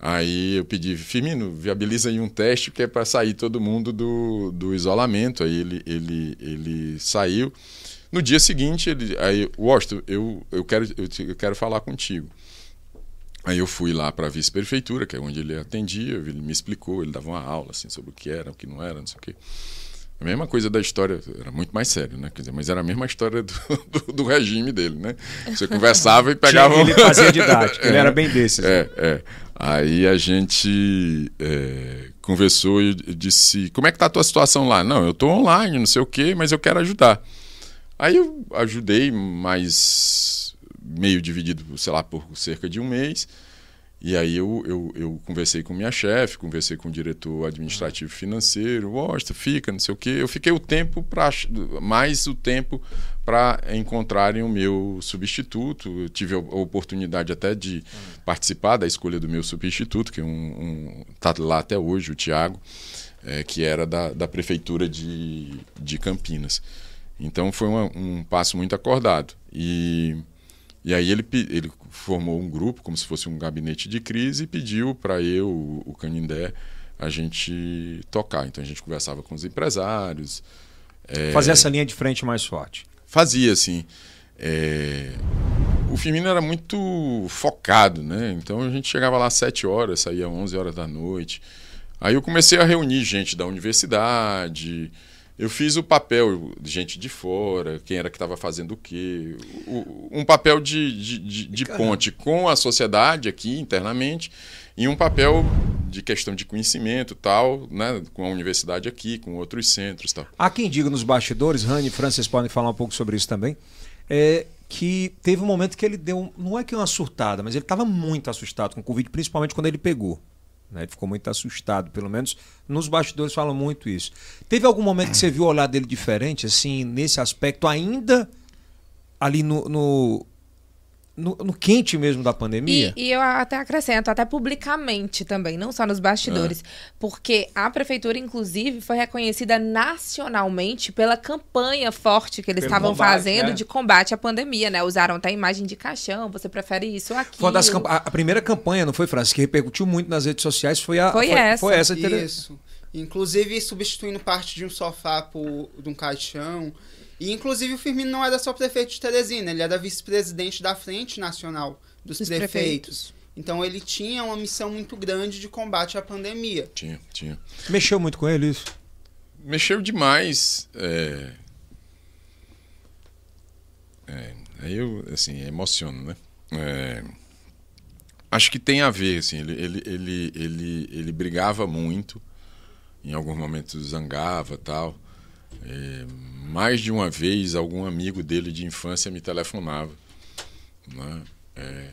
Aí eu pedi, Firmino, viabiliza aí um teste que é para sair todo mundo do, do isolamento. Aí ele, ele, ele saiu. No dia seguinte, ele, aí, Washington, eu, eu, quero, eu, eu quero falar contigo. Aí eu fui lá para a vice-prefeitura, que é onde ele atendia, ele me explicou, ele dava uma aula assim, sobre o que era, o que não era, não sei o quê. A mesma coisa da história, era muito mais sério, né? Quer dizer, mas era a mesma história do, do, do regime dele, né? Você conversava e pegava. ele fazia didática, ele era bem desses. É, né? é. Aí a gente é, conversou e disse: Como é que tá a tua situação lá? Não, eu estou online, não sei o quê, mas eu quero ajudar. Aí eu ajudei, mas meio dividido, sei lá, por cerca de um mês. E aí eu, eu, eu conversei com minha chefe, conversei com o diretor administrativo financeiro, gosta, fica, não sei o quê. Eu fiquei o tempo para mais o tempo para encontrarem o meu substituto. Eu tive a oportunidade até de participar da escolha do meu substituto, que é um, está lá até hoje, o Tiago, é, que era da, da prefeitura de, de Campinas. Então foi uma, um passo muito acordado. E e aí ele, ele formou um grupo, como se fosse um gabinete de crise, e pediu para eu, o Canindé, a gente tocar. Então a gente conversava com os empresários. É... Fazer essa linha de frente mais forte. Fazia, sim. É... O Firmino era muito focado, né? Então a gente chegava lá às 7 horas, saía às 11 horas da noite. Aí eu comecei a reunir gente da universidade, eu fiz o papel de gente de fora, quem era que estava fazendo o quê. um papel de, de, de, de ponte com a sociedade aqui internamente e um papel de questão de conhecimento tal, né, com a universidade aqui, com outros centros tal. Há quem diga nos bastidores, Rani e Francis podem falar um pouco sobre isso também, é que teve um momento que ele deu, não é que uma surtada, mas ele estava muito assustado com o Covid, principalmente quando ele pegou. Né? Ele ficou muito assustado, pelo menos nos bastidores falam muito isso. Teve algum momento que você viu o olhar dele diferente, assim, nesse aspecto, ainda ali no, no no, no, quente mesmo da pandemia. E, e, eu até acrescento, até publicamente também, não só nos bastidores. É. Porque a prefeitura, inclusive, foi reconhecida nacionalmente pela campanha forte que eles estavam fazendo né? de combate à pandemia, né? Usaram até imagem de caixão, você prefere isso ou aquilo. Foi das a, a, primeira campanha, não foi, Francis, que repercutiu muito nas redes sociais, foi a. Foi, foi essa. Foi essa. Isso. Inclusive substituindo parte de um sofá por de um caixão. E, inclusive, o Firmino não era só prefeito de Teresina, ele era vice-presidente da Frente Nacional dos, dos prefeitos. prefeitos. Então, ele tinha uma missão muito grande de combate à pandemia. Tinha, tinha. Mexeu muito com ele isso? Mexeu demais. É... É, aí eu, assim, emociono, né? É... Acho que tem a ver, assim, ele, ele, ele, ele, ele brigava muito, em alguns momentos zangava tal. É, mais de uma vez, algum amigo dele de infância me telefonava. Né? É,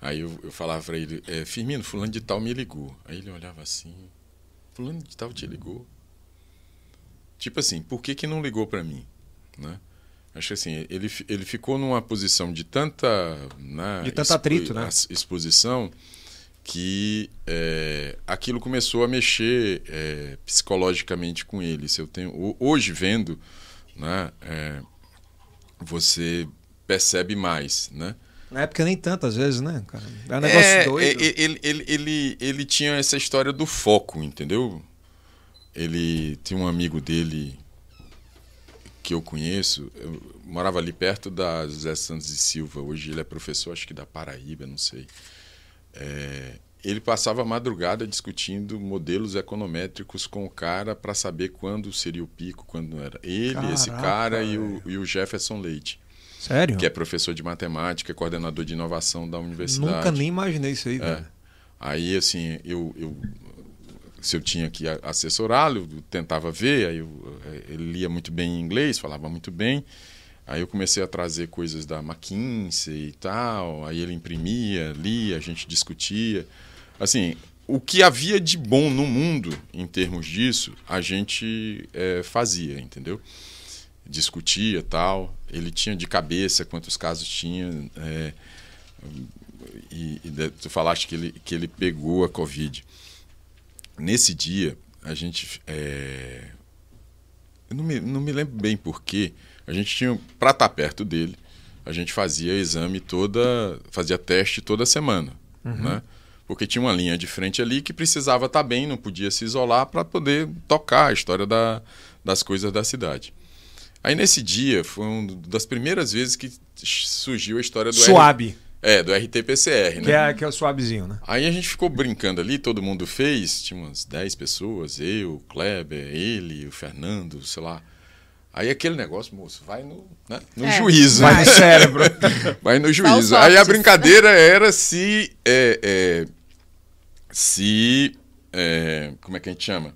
aí eu, eu falava para ele: é, Firmino, Fulano de Tal me ligou. Aí ele olhava assim: Fulano de Tal te ligou? Tipo assim, por que, que não ligou para mim? Né? Acho que assim, ele, ele ficou numa posição de tanta. Né, de tanta atrito, né? Exposição que é, aquilo começou a mexer é, psicologicamente com ele. Se eu tenho hoje vendo, né, é, você percebe mais, né? Na época nem tantas vezes, né, cara? É um negócio é, doido. Ele, ele, ele, ele, ele tinha essa história do foco, entendeu? Ele tinha um amigo dele que eu conheço, eu morava ali perto da José Santos e Silva. Hoje ele é professor, acho que da Paraíba, não sei. É, ele passava a madrugada discutindo modelos econométricos com o cara para saber quando seria o pico, quando não era. Ele, Caraca, esse cara e o, e o, Jefferson Leite. Sério? Que é professor de matemática, coordenador de inovação da universidade. Nunca nem imaginei isso aí, é. Aí, assim, eu, eu, se eu tinha que assessorá-lo, tentava ver, aí eu, ele lia muito bem em inglês, falava muito bem. Aí eu comecei a trazer coisas da McKinsey e tal, aí ele imprimia, lia, a gente discutia. Assim, o que havia de bom no mundo em termos disso, a gente é, fazia, entendeu? Discutia tal. Ele tinha de cabeça quantos casos tinha. É, e, e, tu falaste que ele, que ele pegou a Covid. Nesse dia, a gente. É, eu não me, não me lembro bem porquê. A gente tinha. Para estar tá perto dele, a gente fazia exame toda. fazia teste toda semana. Uhum. Né? porque tinha uma linha de frente ali que precisava estar tá bem, não podia se isolar para poder tocar a história da, das coisas da cidade. Aí nesse dia foi uma das primeiras vezes que surgiu a história do Suave. R... É, do RT-PCR, né? Que é, que é o suavezinho, né? Aí a gente ficou brincando ali, todo mundo fez, tinha umas 10 pessoas, eu, o Kleber, ele, o Fernando, sei lá. Aí aquele negócio, moço, vai no, né? no é, juízo. Vai no cérebro. vai no juízo. Aí a brincadeira era se é, é, se. É, como é que a gente chama?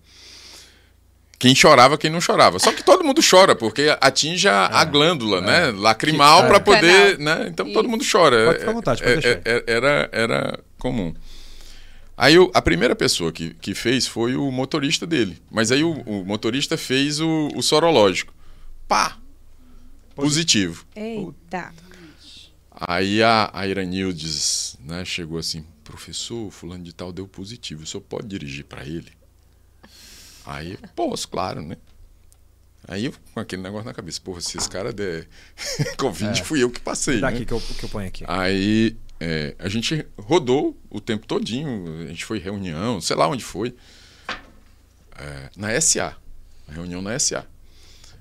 Quem chorava, quem não chorava. Só que todo mundo chora, porque atinge a, é, a glândula, é. né? Lacrimal para poder. Né? Então Isso. todo mundo chora. Pode ficar à vontade, pode é, é, era, era comum. Aí o, a primeira pessoa que, que fez foi o motorista dele. Mas aí o, o motorista fez o, o sorológico. Pá! Positivo. Eita! Aí a, a Iranildes né, chegou assim, professor, fulano de tal deu positivo, o senhor pode dirigir para ele? Aí, posso, claro, né? Aí eu, com aquele negócio na cabeça, porra, se esse cara der Covid, é. fui eu que passei. Daqui né? que, eu, que eu ponho aqui. Aí é, a gente rodou o tempo todinho, a gente foi reunião, sei lá onde foi, é, na SA, reunião na SA.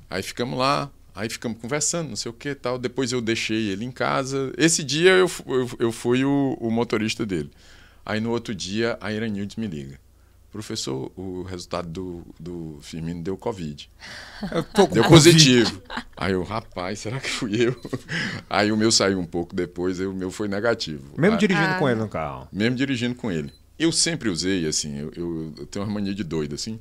Aí ficamos lá, aí ficamos conversando, não sei o que tal. Depois eu deixei ele em casa. Esse dia eu, eu, eu fui o, o motorista dele. Aí no outro dia a Iranildes me liga. Professor, o resultado do, do Firmino deu Covid. deu positivo. Aí eu, rapaz, será que fui eu? Aí o meu saiu um pouco depois, aí o meu foi negativo. Mesmo aí, dirigindo ah. com ele no carro? Mesmo dirigindo com ele. Eu sempre usei, assim, eu, eu, eu tenho uma mania de doido, assim.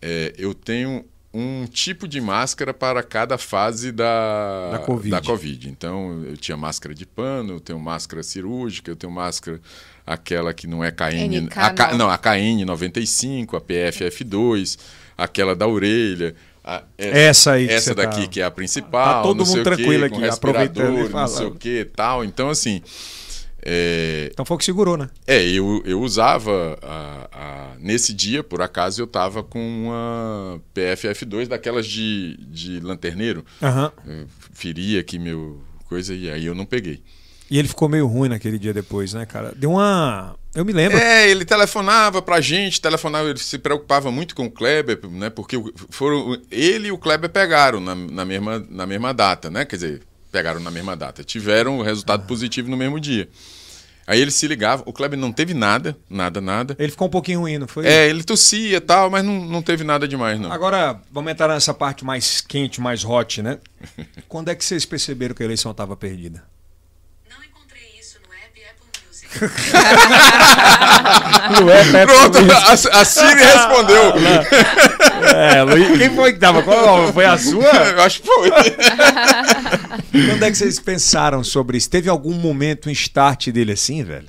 É, eu tenho um tipo de máscara para cada fase da, da, COVID. da COVID. Então, eu tinha máscara de pano, eu tenho máscara cirúrgica, eu tenho máscara aquela que não é KN, a, K, não, a KN95, a PFF2, aquela da orelha. A, essa, essa, aí. Essa daqui tá... que é a principal. Tá todo mundo tranquilo quê, aqui, aproveitando. Não sei o que tal. Então, assim. É... Então foi o que segurou, né? É, eu, eu usava. A, a... Nesse dia, por acaso, eu tava com uma PFF2 daquelas de, de lanterneiro. Uhum. Feria aqui meu coisa e aí eu não peguei. E ele ficou meio ruim naquele dia depois, né, cara? Deu uma. Eu me lembro. É, ele telefonava pra gente, telefonava, ele se preocupava muito com o Kleber, né? Porque foram, ele e o Kleber pegaram na, na, mesma, na mesma data, né? Quer dizer, pegaram na mesma data. Tiveram o resultado ah. positivo no mesmo dia. Aí ele se ligava, o Kleber não teve nada, nada, nada. Ele ficou um pouquinho ruim, não foi? É, ele tossia e tal, mas não, não teve nada demais, não. Agora, vamos entrar nessa parte mais quente, mais hot, né? Quando é que vocês perceberam que a eleição estava perdida? Não encontrei isso no app No app Apple Pronto. A, a Siri respondeu. é, Luiz, quem foi que tava? Qual, foi a sua? Eu acho que foi. Quando é que vocês pensaram sobre isso? Teve algum momento, um start dele assim, velho?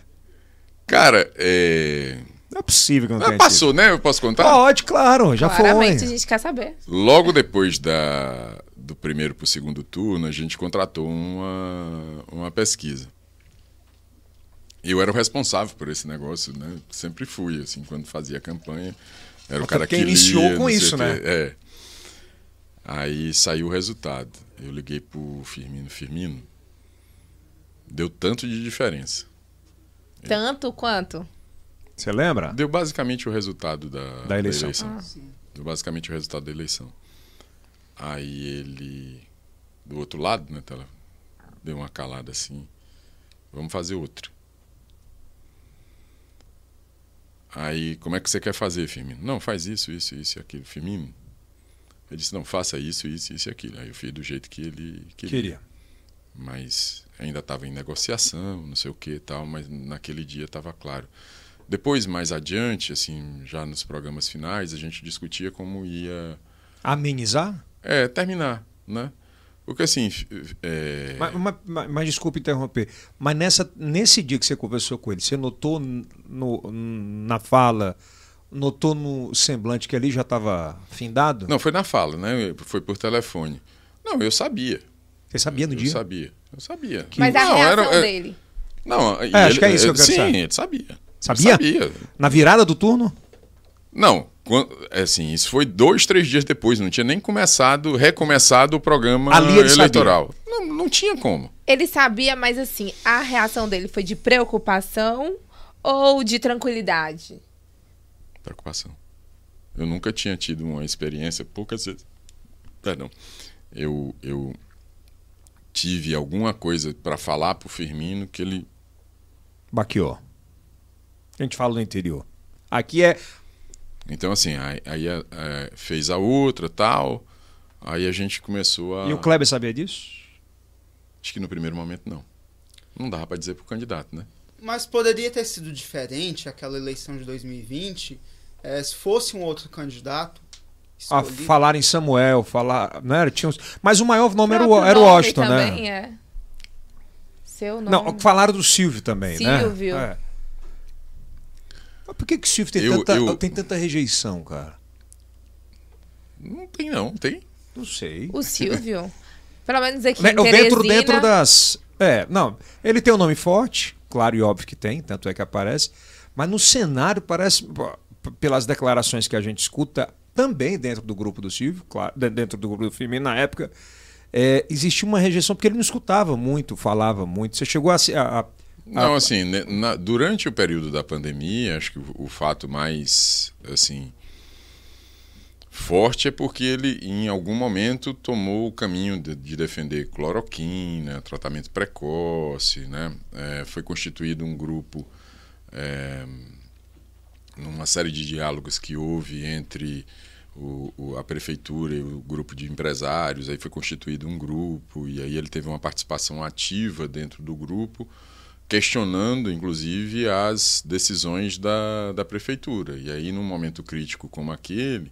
Cara, é. Não é possível que não, não tenha Passou, tido. né? Eu posso contar? Pode, claro, já Claramente, foi. a gente quer saber. Logo depois da, do primeiro para o segundo turno, a gente contratou uma, uma pesquisa. Eu era o responsável por esse negócio, né? Sempre fui, assim, quando fazia campanha. Era o cara que iniciou com isso, né? É. Aí saiu o resultado. Eu liguei pro Firmino. Firmino, deu tanto de diferença. Tanto quanto? Você lembra? Deu basicamente o resultado da, da eleição. Da eleição. Ah. Deu basicamente o resultado da eleição. Aí ele, do outro lado, né, tela, deu uma calada assim. Vamos fazer outro. Aí, como é que você quer fazer, Firmino? Não, faz isso, isso, isso e aquilo. Firmino, ele disse, não, faça isso, isso, isso e aquilo. Aí eu fiz do jeito que ele queria. queria. Mas ainda estava em negociação, não sei o que e tal, mas naquele dia estava claro. Depois, mais adiante, assim, já nos programas finais, a gente discutia como ia... Amenizar? É, terminar, né? Porque assim. É... Mas, mas, mas, desculpe interromper. Mas nessa, nesse dia que você conversou com ele, você notou no, na fala, notou no semblante que ali já estava findado? Não, foi na fala, né? Foi por telefone. Não, eu sabia. Você sabia no eu dia? Eu sabia. Eu sabia. Que... Mas a não, reação era, é dele? Não, é, acho que é isso que eu quero sim, saber. ele sabia. Sabia? sabia. Na virada do turno? Não, é assim, isso foi dois, três dias depois, não tinha nem começado, recomeçado o programa eleitoral. Não, não tinha como. Ele sabia, mas assim, a reação dele foi de preocupação ou de tranquilidade? Preocupação. Eu nunca tinha tido uma experiência, poucas vezes. Perdão. Eu, eu tive alguma coisa para falar pro Firmino que ele. Baqueou. A gente fala no interior. Aqui é então, assim, aí, aí é, fez a outra tal. Aí a gente começou a. E o Kleber sabia disso? Acho que no primeiro momento não. Não dava para dizer pro candidato, né? Mas poderia ter sido diferente aquela eleição de 2020 é, se fosse um outro candidato. A falar em Samuel, falar. Não era? Tinha uns... Mas o maior nome era o, era o Washington, também né? É. Seu nome. Não, falaram do Silvio também, Silvio. né? Silvio. É. Mas por que, que o Silvio tem, eu, tanta, eu... tem tanta rejeição, cara? Não tem, não. Tem? Não sei. O Silvio? Pelo menos aqui né, em Teresina... Dentro, dentro das... É, não. Ele tem um nome forte, claro e óbvio que tem, tanto é que aparece. Mas no cenário parece, pelas declarações que a gente escuta, também dentro do grupo do Silvio, claro, dentro do grupo do Firmino na época, é, existia uma rejeição, porque ele não escutava muito, falava muito. Você chegou a, a, não, ah, assim, né, na, durante o período da pandemia, acho que o, o, fato mais, assim, forte é porque ele, em algum momento, tomou o caminho de, de defender cloroquina, tratamento precoce, né? É, foi constituído um grupo, é, numa série de diálogos que houve entre o, o, a prefeitura e o grupo de empresários, aí foi constituído um grupo, e aí ele teve uma participação ativa dentro do grupo, questionando, inclusive, as decisões da, da prefeitura. E aí, num momento crítico como aquele,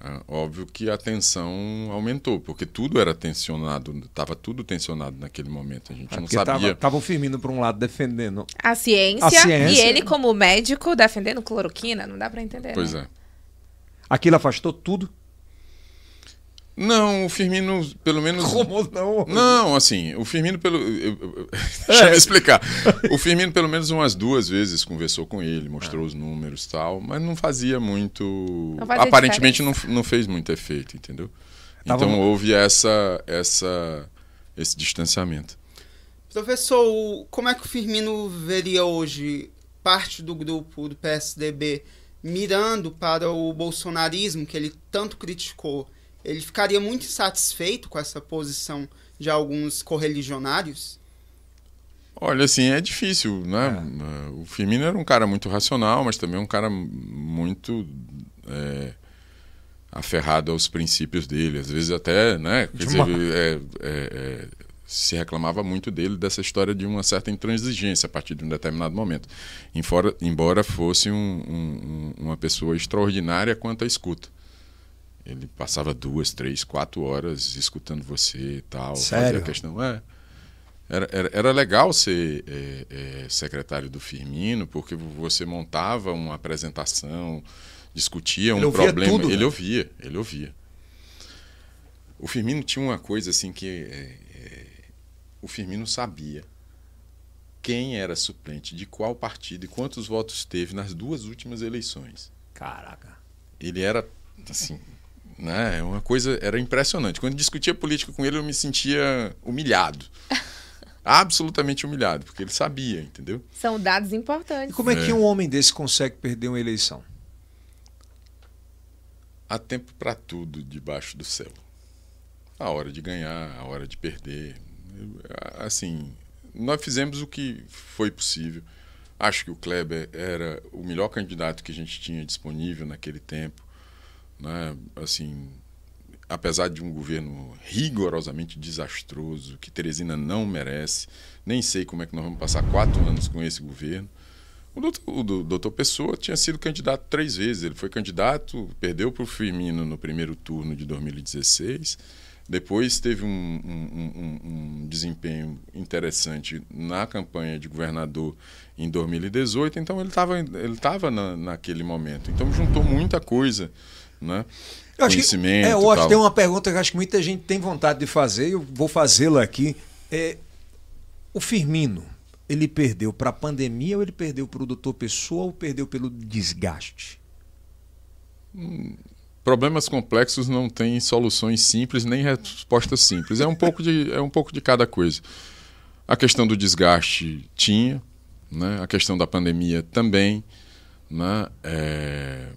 ah, óbvio que a tensão aumentou, porque tudo era tensionado, estava tudo tensionado naquele momento. A gente é não sabia. Estavam firmando para um lado defendendo a ciência, a ciência, e ele, como médico, defendendo cloroquina. Não dá para entender. Pois né? é. Aquilo afastou tudo? Não, o Firmino, pelo menos. Como não? Não, assim, o Firmino, pelo. Deixa eu me explicar. O Firmino, pelo menos umas duas vezes, conversou com ele, mostrou ah. os números e tal, mas não fazia muito. Não Aparentemente não, não fez muito efeito, entendeu? Tava então houve essa, essa, esse distanciamento. Professor, como é que o Firmino veria hoje parte do grupo do PSDB mirando para o bolsonarismo que ele tanto criticou? Ele ficaria muito insatisfeito com essa posição de alguns correligionários? Olha, assim, é difícil, né? É. O Firmino era um cara muito racional, mas também um cara muito é, aferrado aos princípios dele. Às vezes até, né? Quer dizer, é, é, é, se reclamava muito dele dessa história de uma certa intransigência a partir de um determinado momento. Embora, embora fosse um, um, uma pessoa extraordinária quanto à escuta. Ele passava duas, três, quatro horas escutando você e tal. Sério? Fazia questão. É. Era, era, era legal ser é, é, secretário do Firmino, porque você montava uma apresentação, discutia ele um problema. Tudo, ele né? ouvia, ele ouvia. O Firmino tinha uma coisa assim que. É, é, o Firmino sabia quem era suplente de qual partido e quantos votos teve nas duas últimas eleições. Caraca. Ele era assim né? É uma coisa era impressionante. Quando discutia política com ele, eu me sentia humilhado. Absolutamente humilhado, porque ele sabia, entendeu? São dados importantes. E como é, é. que um homem desse consegue perder uma eleição? Há tempo para tudo debaixo do céu. A hora de ganhar, a hora de perder. Assim, nós fizemos o que foi possível. Acho que o Kleber era o melhor candidato que a gente tinha disponível naquele tempo né? Assim, apesar de um governo rigorosamente desastroso, que Teresina não merece, nem sei como é que nós vamos passar quatro anos com esse governo. O doutor, o doutor Pessoa tinha sido candidato três vezes. Ele foi candidato, perdeu para o Firmino no primeiro turno de 2016, Depois teve um, um, um, um, desempenho interessante na campanha de governador em 2018, então ele estava ele tava na, naquele momento. Então juntou muita coisa, né? Eu Conhecimento. Que, é, eu acho que tem uma pergunta que acho que muita gente tem vontade de fazer, eu vou fazê-la aqui. É, o Firmino, ele perdeu para a pandemia ou ele perdeu para o doutor Pessoa ou perdeu pelo desgaste? Hum problemas complexos não têm soluções simples nem respostas simples. É um pouco de, é um pouco de cada coisa. A questão do desgaste tinha, né? a questão da pandemia também, né? É...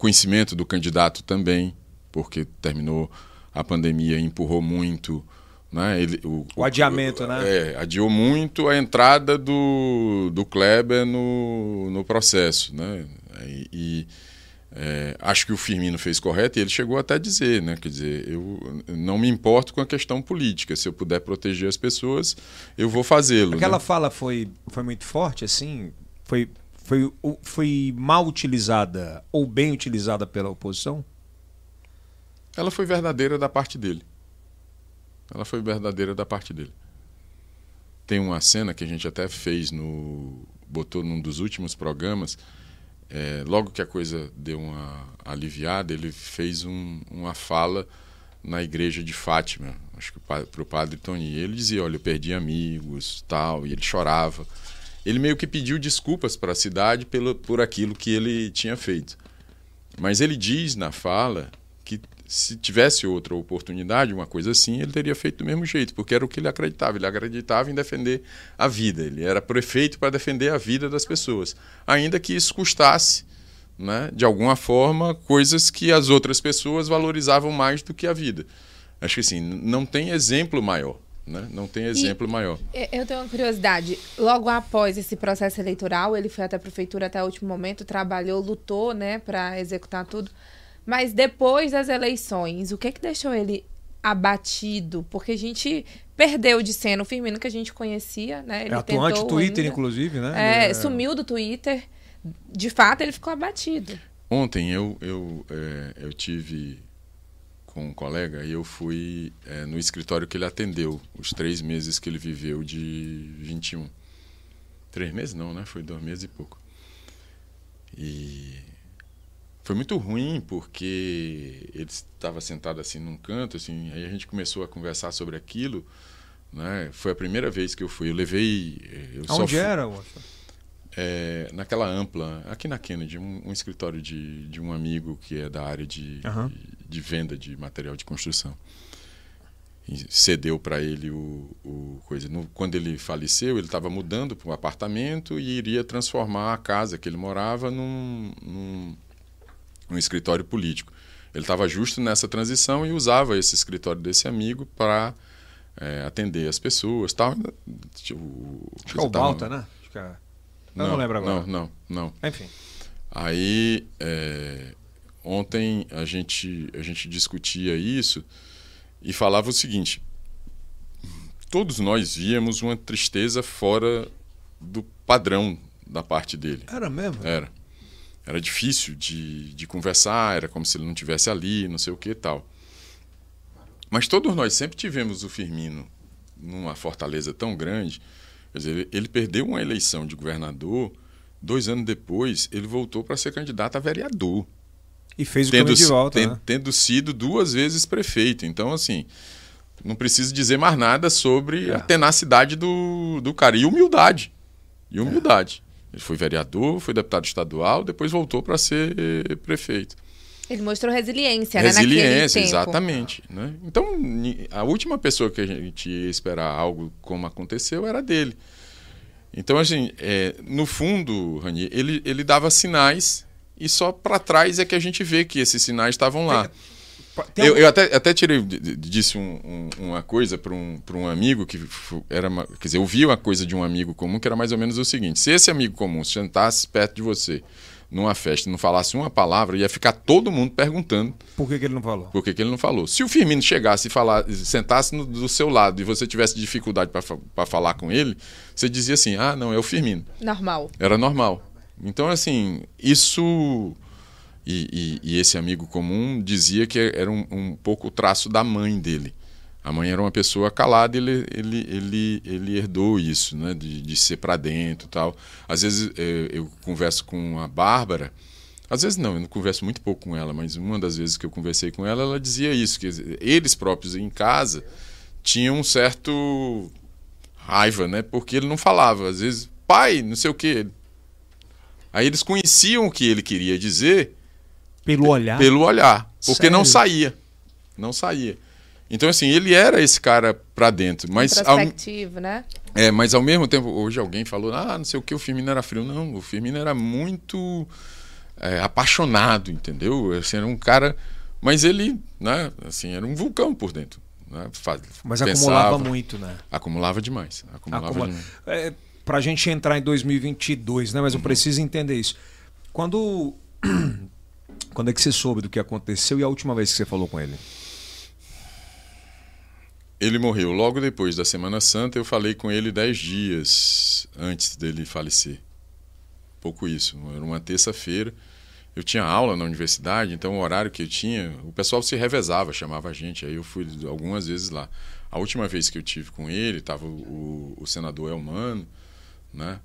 conhecimento do candidato também, porque terminou a pandemia e empurrou muito. Né? Ele, o, o, adiamento, o, né? É, adiou muito a entrada do, do Kleber no, no processo. Né? e, e é, acho que o Firmino fez correto e ele chegou até a dizer, né? Quer dizer, eu não me importo com a questão política. Se eu puder proteger as pessoas, eu vou fazê-lo. Aquela né? fala foi, foi muito forte, assim? Foi, foi, foi mal utilizada ou bem utilizada pela oposição? Ela foi verdadeira da parte dele. Ela foi verdadeira da parte dele. Tem uma cena que a gente até fez no. botou num dos últimos programas é, logo que a coisa deu uma aliviada, ele fez um, uma fala na igreja de Fátima, acho que para o padre Tony. Ele dizia: Olha, eu perdi amigos, tal, e ele chorava. Ele meio que pediu desculpas para a cidade pelo, por aquilo que ele tinha feito. Mas ele diz na fala que se tivesse outra oportunidade, uma coisa assim, ele teria feito do mesmo jeito, porque era o que ele acreditava. Ele acreditava em defender a vida. Ele era prefeito para defender a vida das pessoas, ainda que isso custasse, né, de alguma forma, coisas que as outras pessoas valorizavam mais do que a vida. Acho que assim, não tem exemplo maior. Né? Não tem exemplo e maior. Eu tenho uma curiosidade. Logo após esse processo eleitoral, ele foi até a prefeitura até o último momento, trabalhou, lutou, né, para executar tudo. Mas depois das eleições, o que que deixou ele abatido? Porque a gente perdeu de cena o Firmino que a gente conhecia, né? Ele é atuante Twitter, ainda. inclusive, né? É, é, sumiu do Twitter. De fato, ele ficou abatido. Ontem eu, eu, é, eu tive com um colega e eu fui é, no escritório que ele atendeu, os três meses que ele viveu de 21. Três meses não, né? Foi dois meses e pouco. E foi muito ruim porque ele estava sentado assim num canto, assim, aí a gente começou a conversar sobre aquilo, né? Foi a primeira vez que eu fui. Eu levei. Eu Onde era, é, naquela ampla, aqui na Kennedy, um, um, escritório de, de um amigo que é da área de, uhum. de, de, venda de material de construção. E cedeu para ele o, o coisa. No, quando ele faleceu, ele estava mudando para um apartamento e iria transformar a casa que ele morava num, num um escritório político. Ele estava justo nessa transição e usava esse escritório desse amigo para é, atender as pessoas. Tal. O, Acho que é o Balta, né? Acho que é... Eu não, não lembro agora. Não, não, não. Enfim. Aí, é, ontem a gente, a gente discutia isso e falava o seguinte: todos nós víamos uma tristeza fora do padrão da parte dele. Era mesmo? Era era difícil de, de conversar, era como se ele não tivesse ali, não sei o que e tal. Mas todos nós sempre tivemos o Firmino numa fortaleza tão grande. Quer dizer, ele, ele perdeu uma eleição de governador, dois anos depois, ele voltou para ser candidato a vereador. E fez o tendo, de volta, ten, né? Tendo sido duas vezes prefeito. Então, assim, não preciso dizer mais nada sobre é. a tenacidade do, do cara. E humildade. E humildade. É. Ele foi vereador, foi deputado estadual, depois voltou para ser prefeito. Ele mostrou resiliência, resiliência, né? exatamente. Né? Então, a última pessoa que a gente ia esperar algo como aconteceu era dele. Então, assim, é, no fundo, Rani, ele, ele dava sinais e só para trás é que a gente vê que esses sinais estavam lá. Tem eu, eu até, até tirei, disse um, um, uma coisa para um, um amigo que era, uma, quer dizer, eu vi uma coisa de um amigo comum que era mais ou menos o seguinte: se esse amigo comum sentasse perto de você numa festa e não falasse uma palavra, ia ficar todo mundo perguntando. Por que, que ele não falou? Por que, que, ele não falou? Se o Firmino chegasse e falar, sentasse no, do seu lado e você tivesse dificuldade para falar com ele, você dizia assim: ah, não, é o Firmino. Normal. Era normal. Então, assim, isso E, e, e, esse amigo comum dizia que era um, um, pouco o traço da mãe dele. A mãe era uma pessoa calada, ele, ele, ele, ele herdou isso, né? de, de ser para dentro tal. Às vezes eu, eu converso com a Bárbara, às vezes não, eu não converso muito pouco com ela, mas uma das vezes que eu conversei com ela, ela dizia isso, que eles próprios em casa tinham um certo raiva, né? Porque ele não falava, às vezes, pai, não sei o quê. Aí eles conheciam o que ele queria dizer pelo olhar. Pelo olhar, porque Sério? não saía. Não saía. Então, assim, ele era esse cara pra dentro. Mas Introspectivo, ao... né? É, mas ao mesmo tempo, hoje alguém falou, ah, não sei o que, o Firmino era frio. Não, o Firmino era muito é, apaixonado, entendeu? Assim, era um cara... Mas ele, né, assim, era um vulcão por dentro. Né? Faz... Mas Pensava, acumulava muito, né? Acumulava demais. Acumulava Acumula... demais. É, pra gente entrar em 2022, né? Mas uhum. eu preciso entender isso. Quando... Quando é que você soube do que aconteceu e a última vez que você falou com ele? Ele morreu logo depois da Semana Santa. Eu falei com ele dez dias antes dele falecer. Pouco isso. Era uma terça-feira. Eu tinha aula na universidade, então o horário que eu tinha, o pessoal se revezava, chamava a gente. Aí eu fui algumas vezes lá. A última vez que eu tive com ele, estava o, o, senador Elmano, né?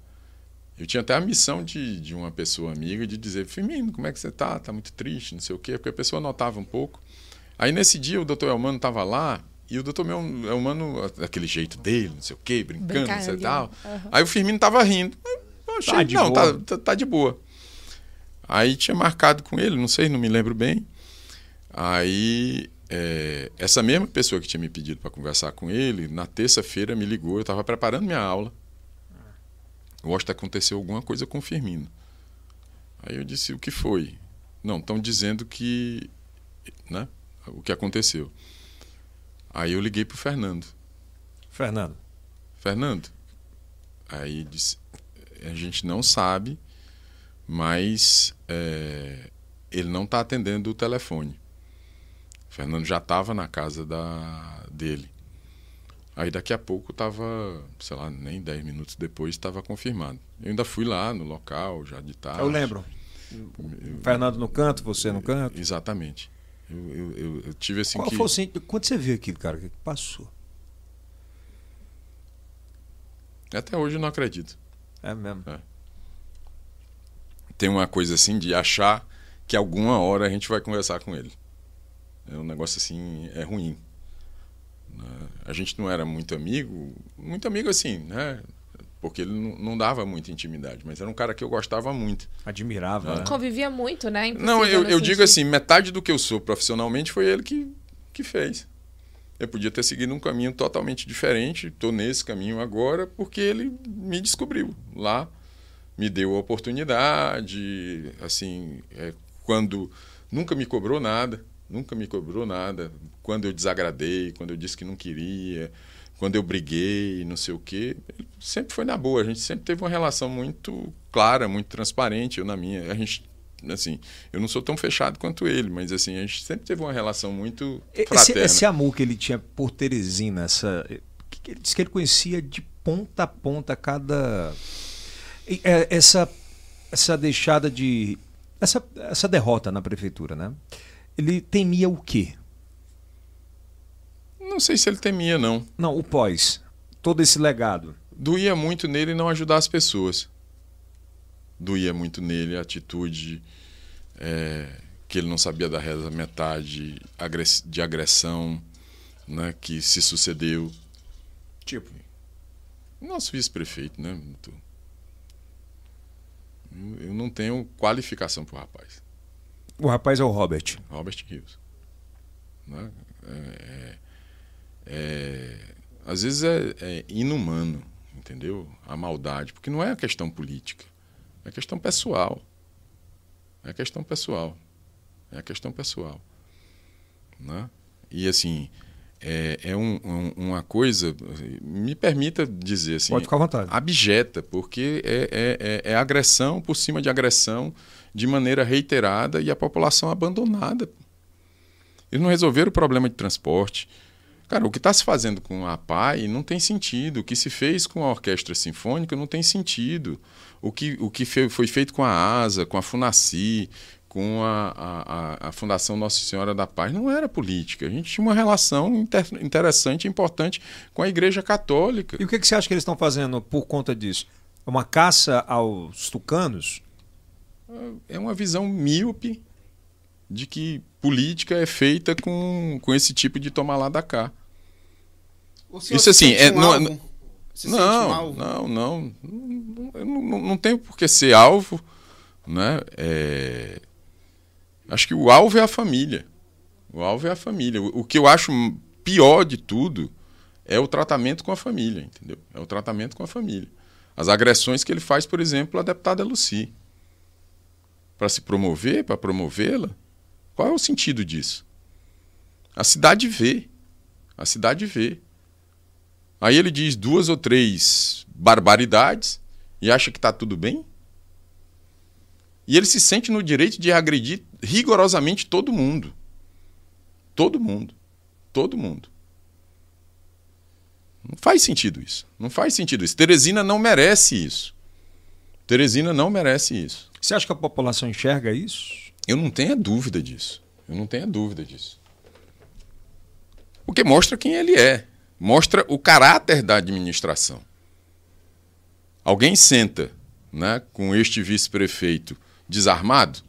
Eu tinha até a missão de, de uma pessoa amiga de dizer, Firmino, como é que você tá? Tá muito triste, não sei o quê, porque a pessoa notava um pouco. Aí nesse dia o doutor Elmano estava lá e o doutor Elmano, aquele jeito dele, não sei o quê, brincando, não sei tal. Uhum. Aí o Firmino tava rindo. Eu achei, tá de não, tá, tá, tá, de boa. Aí tinha marcado com ele, não sei, não me lembro bem. Aí é, essa mesma pessoa que tinha me pedido para conversar com ele, na terça-feira me ligou, eu estava preparando minha aula. Eu acho que aconteceu alguma coisa com o Firmino. Aí eu disse, o que foi? Não, estão dizendo que. Né, o que aconteceu. Aí eu liguei pro Fernando. Fernando. Fernando. Aí disse, a gente não sabe, mas é, ele não está atendendo o telefone. O Fernando já estava na casa da, dele. Aí daqui a pouco estava, sei lá, nem 10 minutos depois estava confirmado. Eu ainda fui lá no local, já de tarde. Eu lembro. Eu, Fernando no canto, você no canto? Exatamente. Eu, eu, eu, tive assim Qual que... foi quando você viu aquilo, cara, o que passou? Até hoje eu não acredito. É mesmo? É. Tem uma coisa assim de achar que alguma hora a gente vai conversar com ele. É um negócio assim, é ruim. Né? A gente não era muito amigo, muito amigo assim, né? Porque ele não, não dava muita intimidade, mas era um cara que eu gostava muito. Admirava. É. Né? Convivia muito, né? Impossível não, eu, eu digo assim, metade do que eu sou profissionalmente foi ele que, que fez. Eu podia ter seguido um caminho totalmente diferente, estou nesse caminho agora, porque ele me descobriu lá, me deu a oportunidade, assim, é, quando nunca me cobrou nada, nunca me cobrou nada. Quando eu desagradei, quando eu disse que não queria, quando eu briguei, não sei o quê, sempre foi na boa. A gente sempre teve uma relação muito clara, muito transparente. Eu na minha, a gente assim, eu não sou tão fechado quanto ele, mas assim, a gente sempre teve uma relação muito fraterna. Esse, esse amor que ele tinha por Teresina, essa, que ele disse que ele conhecia de ponta a ponta cada é, essa essa deixada de essa, essa derrota na prefeitura, né? Ele temia o quê? Não sei se ele temia, não. Não, o pós. Todo esse legado. Doía muito nele não ajudar as pessoas. Doía muito nele a atitude é, que ele não sabia da reza metade de agressão né, que se sucedeu. Tipo, nosso vice-prefeito, né? Eu não tenho qualificação para o rapaz. O rapaz é o Robert. Robert Rios. Né? É, é, é, às vezes é, é, inumano, entendeu? A maldade, porque não é a questão política, é a questão pessoal. É a questão pessoal. É a questão pessoal. Né? E assim, é, é um, um, uma coisa, me permita dizer assim, Pode ficar à vontade. abjeta, porque é, é, é, é agressão por cima de agressão de maneira reiterada e a população abandonada. Eles não resolveram o problema de transporte. Cara, o que está se fazendo com a PAI não tem sentido. O que se fez com a Orquestra Sinfônica não tem sentido. O que, o que foi feito com a ASA, com a FUNACI, com a, a, a, Fundação Nossa Senhora da Paz não era política. A gente tinha uma relação inter, interessante e importante com a Igreja Católica. E o que, que você acha que eles estão fazendo por conta disso? Uma caça aos tucanos? É uma visão míope de que política é feita com, com esse tipo de tomar lá da cá. Isso assim, é, um não, não, não, não, não, não, não tem por que ser alvo, né? É, acho que o alvo é a família. O alvo é a família. O, o que eu acho pior de tudo é o tratamento com a família, entendeu? É o tratamento com a família. As agressões que ele faz, por exemplo, à deputada Luci. Para se promover, para promovê-la, qual é o sentido disso? A cidade vê. A cidade vê. Aí ele diz duas ou três barbaridades e acha que está tudo bem? E ele se sente no direito de agredir rigorosamente todo mundo. Todo mundo. Todo mundo. Não faz sentido isso. Não faz sentido isso. Teresina não merece isso. Teresina não merece isso. Você acha que a população enxerga isso? Eu não tenho dúvida disso. Eu não tenho dúvida disso. Porque mostra quem ele é. Mostra o caráter da administração. Alguém senta né, com este vice-prefeito desarmado,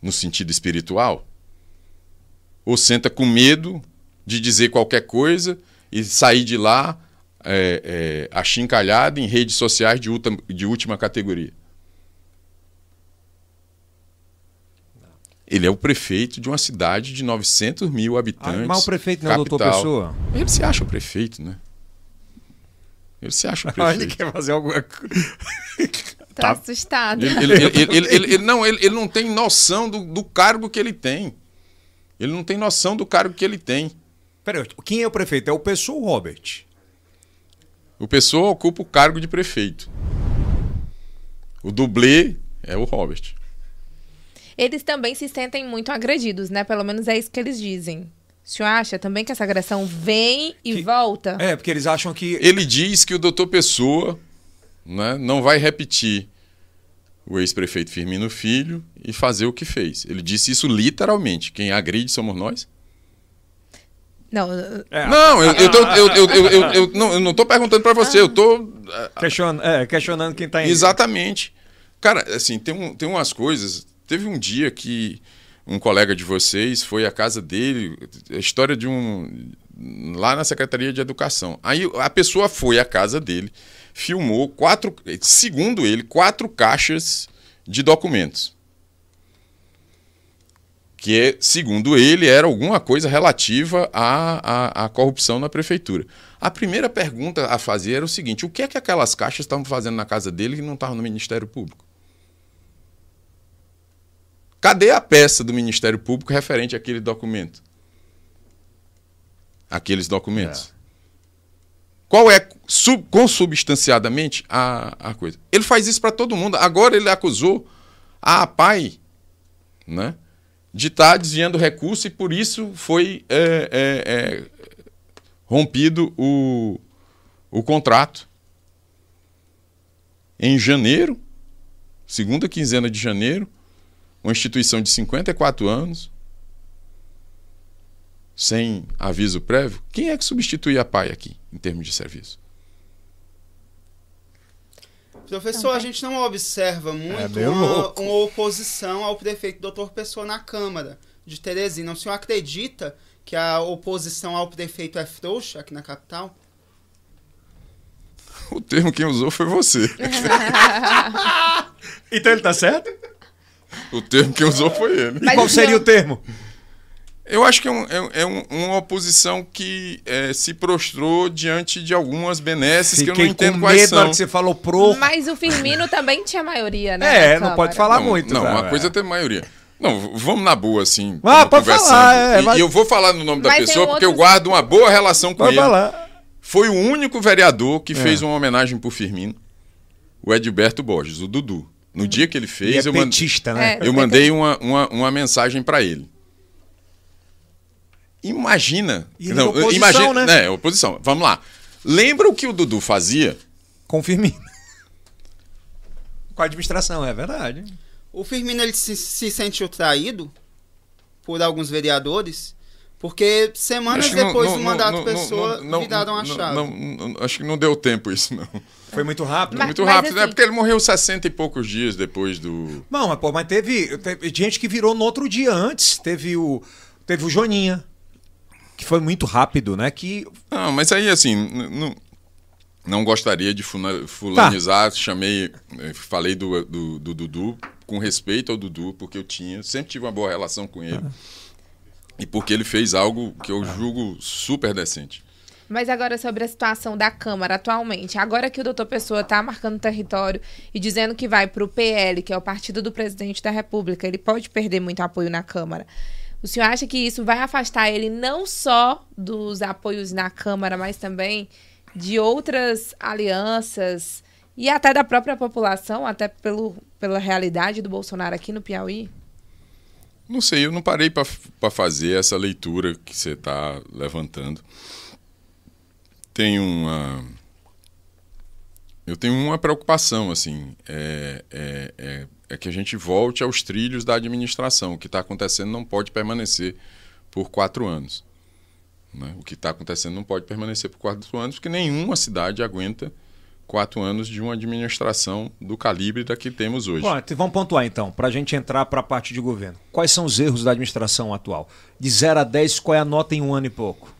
no sentido espiritual? Ou senta com medo de dizer qualquer coisa e sair de lá é, é, achincalhado em redes sociais de, de última categoria? Ele é o prefeito de uma cidade de 900 mil habitantes. Ah, mas o prefeito não é o doutor Pessoa? Ele se acha o prefeito, né? Ele se acha o prefeito. ele quer fazer alguma coisa. Tá, tá assustado. Ele, ele, ele, ele, não, ele, ele não tem noção do, do cargo que ele tem. Ele não tem noção do cargo que ele tem. Peraí, quem é o prefeito? É o Pessoa ou o Robert? O Pessoa ocupa o cargo de prefeito. O dublê é o Robert eles também se sentem muito agredidos, né? Pelo menos é isso que eles dizem. O senhor acha também que essa agressão vem e que... volta? É, porque eles acham que. Ele diz que o doutor Pessoa né, não vai repetir o ex-prefeito Firmino Filho e fazer o que fez. Ele disse isso literalmente. Quem agride somos nós. Não, é. não, eu, eu, tô, eu, eu, eu, eu, não, eu não estou perguntando para você, eu estou questionando, é, questionando quem está indo. Exatamente. Cara, assim, tem, um, tem umas coisas Teve um dia que um colega de vocês foi à casa dele, a história de um. lá na Secretaria de Educação. Aí a pessoa foi à casa dele, filmou quatro, segundo ele, quatro caixas de documentos. Que, segundo ele, era alguma coisa relativa à, à, à corrupção na prefeitura. A primeira pergunta a fazer era o seguinte: o que é que aquelas caixas estavam fazendo na casa dele que não estavam no Ministério Público? Cadê a peça do Ministério Público referente àquele documento? Aqueles documentos. É. Qual é, sub, consubstanciadamente, a, a coisa? Ele faz isso para todo mundo. Agora ele acusou a APAI né, de estar tá desviando recurso e por isso foi é, é, é, rompido o, o contrato. Em janeiro, segunda quinzena de janeiro, uma instituição de 54 anos, sem aviso prévio, quem é que substitui a PAI aqui, em termos de serviço? Professor, a gente não observa muito é uma, uma, oposição ao prefeito doutor Pessoa na Câmara de Teresina. O senhor acredita que a oposição ao prefeito é frouxa aqui na capital? O termo quem usou foi você. então ele tá certo? O termo que usou foi ele. Mas qual seria o termo? Eu acho que é, um, é, é um, uma oposição que é, se prostrou diante de algumas benesses Fiquei que eu não entendo com quais medo são. que você falou pro. Mas o Firmino também tinha maioria, né? É, não pode falar não, muito. Não, uma coisa é ter maioria. Não, vamos na boa, assim. Ah, pode falar. É, e, mas... e, eu vou falar no nome da mas pessoa porque eu guardo uma boa relação com pode ele. Falar. Foi o único vereador que é. fez uma homenagem pro Firmino, o Edilberto Borges, o Dudu. No dia que ele fez, ele é eu, petista, né? É, eu mandei uma, uma, uma mensagem para ele. Imagina. E não, oposição, imagina, né? É, oposição. Vamos lá. Lembra o que o Dudu fazia? Confirme. Com a administração, é verdade. O Firmino ele se, se sentiu traído por alguns vereadores, porque semanas depois do mandato não, Pessoa não, viraram a chave. acho que não deu tempo isso, não. Foi muito rápido? Mas, muito rápido, assim, é porque ele morreu 60 e poucos dias depois do. Não, mas, pô, mas teve, teve gente que virou no outro dia antes. Teve o, teve o Joninha, que foi muito rápido, né? Que... Não, mas aí assim, não, não gostaria de fulanizar, tá. chamei, eh, falei do, do, do, Dudu com respeito ao Dudu, porque eu tinha, sempre tive uma boa relação com ele. Ah. E porque ele fez algo que eu julgo super decente. Mas agora sobre a situação da Câmara atualmente. Agora que o doutor Pessoa está marcando território e dizendo que vai para o PL, que é o partido do presidente da República, ele pode perder muito apoio na Câmara. O senhor acha que isso vai afastar ele não só dos apoios na Câmara, mas também de outras alianças e até da própria população, até pelo, pela realidade do Bolsonaro aqui no Piauí? Não sei, eu não parei para fazer essa leitura que você está levantando tenho uma eu tenho uma preocupação assim é, é, é, é, que a gente volte aos trilhos da administração o que está acontecendo não pode permanecer por quatro anos né? o que está acontecendo não pode permanecer por quatro anos porque nenhuma cidade aguenta quatro anos de uma administração do calibre da que temos hoje. Bom, vamos pontuar então, para a gente entrar para a parte de governo. Quais são os erros da administração atual? De 0 a 10, qual é a nota em um ano e pouco?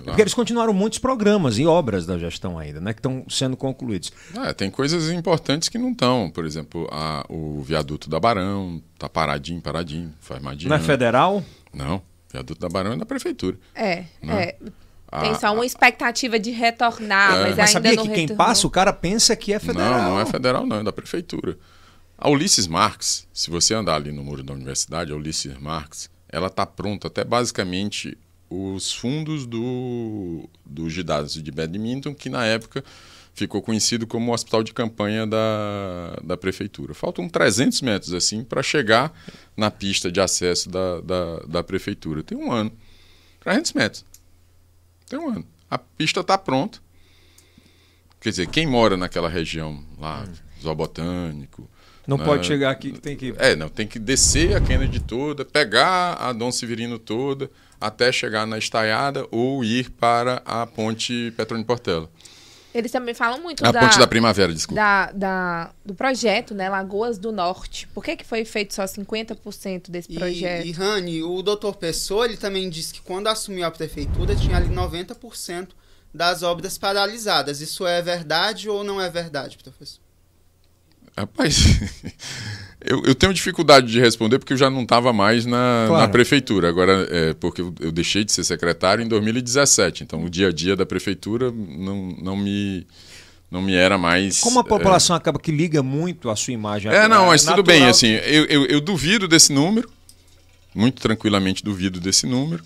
Porque eles continuaram muitos programas e obras da gestão ainda, né? Que estão sendo concluídos. É, tem coisas importantes que não estão. Por exemplo, a, o viaduto da Barão está paradinho, paradinho, faz mais de Não é federal? Não. O viaduto da Barão é da prefeitura. É, né? é. Tem só uma expectativa de retornar, é. mas, mas sabia que quem passa, o cara pensa que é federal. Não, não é federal, não, é da prefeitura. A Ulisses Marx, se você andar ali no muro da universidade, a Ulisses Marx, ela está pronta até basicamente os fundos do, do ginásio de badminton, que na época ficou conhecido como o hospital de campanha da, da prefeitura. Faltam 300 metros assim para chegar na pista de acesso da, da, da, prefeitura. Tem um ano. 300 metros. Tem um ano. A pista está pronta. Quer dizer, quem mora naquela região lá, hum. Não né? pode chegar aqui que tem que. É, não, tem que descer a Kennedy toda, pegar a Dom Severino toda, até chegar na estaiada ou ir para a ponte Petrônio Portela. Eles também falam muito a da... ponte da Primavera, desculpa. Da, da, do projeto, né? Lagoas do Norte. Por que, que foi feito só 50% desse projeto? E, e Rani, o doutor Pessoa, ele também disse que quando assumiu a prefeitura tinha ali 90% das obras paralisadas. Isso é verdade ou não é verdade, professor? Rapaz, eu, eu, tenho dificuldade de responder porque eu já não estava mais na, claro. na, prefeitura. Agora, é, porque eu, eu, deixei de ser secretário em 2017. Então, o dia a dia da prefeitura não, não me. Não me era mais. Como a população é... acaba que liga muito a sua imagem. É, não, mas tudo bem. Assim, eu, eu, eu duvido desse número. Muito tranquilamente duvido desse número.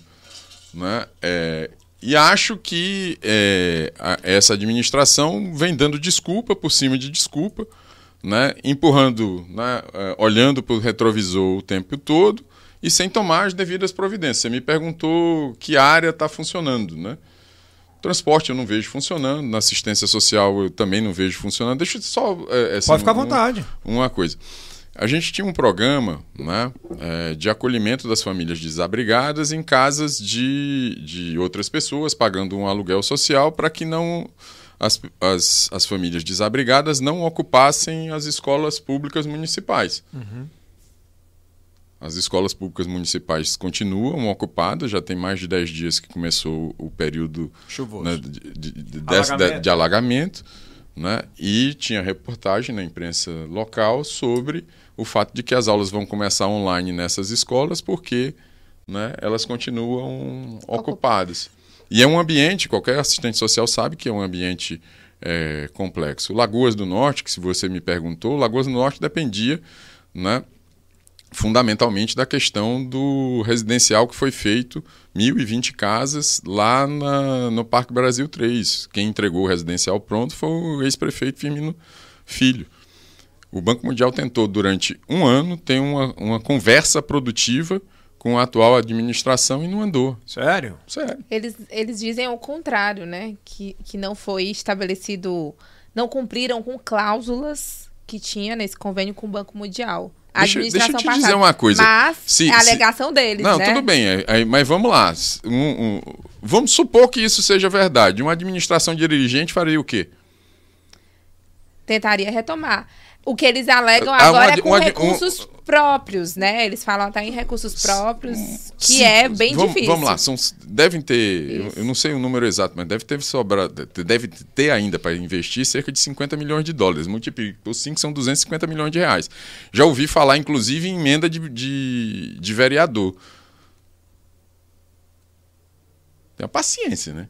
Né? É, e acho que é, a, essa administração vem dando desculpa por cima de desculpa né, empurrando, né, é, olhando para o retrovisor o tempo todo e sem tomar as devidas providências. Você me perguntou que área está funcionando, né? Transporte eu não vejo funcionando, na assistência social eu também não vejo funcionando. Deixa eu só. É, assim, Pode ficar à vontade. uma coisa. A gente tinha um programa né, é, de acolhimento das famílias desabrigadas em casas de, de outras pessoas, pagando um aluguel social para que não as, as, as famílias desabrigadas não ocupassem as escolas públicas municipais. Uhum. As escolas públicas municipais continuam ocupadas, já tem mais de 10 dias que começou o período né, de, de, de, alagamento. de, alagamento. Né? E tinha reportagem na imprensa local sobre o fato de que as aulas vão começar online nessas escolas porque né, elas continuam ocupadas. E é um ambiente, qualquer assistente social sabe que é um ambiente é, complexo. Lagoas do Norte, que se você me perguntou, Lagoas do Norte dependia né, fundamentalmente da questão do residencial que foi feito, 1.020 casas lá na, no Parque Brasil 3. Quem entregou o residencial pronto foi o ex-prefeito Firmino Filho. O Banco Mundial tentou, durante um ano, ter uma, uma conversa produtiva com a atual administração e não andou. Sério? Sério. Eles, eles dizem o contrário, né? Que, que não foi estabelecido, não cumpriram com cláusulas que tinha nesse convênio com o Banco Mundial. A Deixa, deixa eu administração te passada. dizer uma coisa. Mas Se- é a se- alegação deles, Não, né? tudo bem, é- é- mas vamos lá. Um- um- vamos supor que isso seja verdade. Uma administração dirigente faria o quê? Tentaria retomar. O que eles alegam Ah, agora uma- é com uma- recursos próprios, né? Eles falam até em recursos próprios, que Sim, é bem vamos, difícil. Vamos lá, são, devem ter, eu, eu não sei o número exato, mas deve ter sobrado, deve ter ainda para investir cerca de 50 milhões de dólares. Multiplica por 5 são 250 milhões de reais. Já ouvi falar, inclusive, em emenda de, de, de vereador. Tenha paciência, né?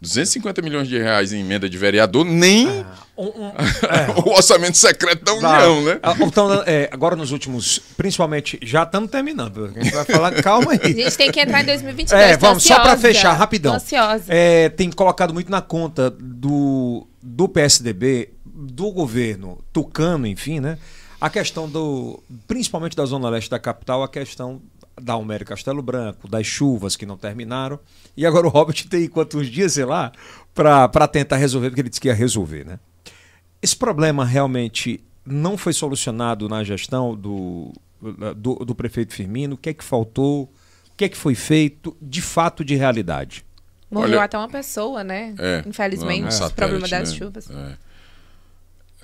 250 milhões de reais em emenda de vereador, nem Um- um- o orçamento secreto da Tá. União, né? Ah, Então, é, agora nos últimos, principalmente, já estamos terminando. A gente vai falar, calma A aí. gente tem que entrar em 2022. É, vamos, só para ansiosa, fechar, rapidão. ansiosa. É, tem colocado muito na conta do, do PSDB, do governo tucano, enfim, né? A questão do. Principalmente da Zona Leste da capital, a questão da Almério Castelo Branco, das chuvas que não terminaram. E agora o Robert tem quantos dias, sei lá, para tentar resolver, porque ele disse que ia resolver, né? Esse problema realmente não foi solucionado na gestão do, do, do prefeito Firmino? O que é que faltou? O que é que foi feito de fato de realidade? Morreu Olha- até uma pessoa, né? É, Infelizmente, o satélite, problema das né? chuvas. É.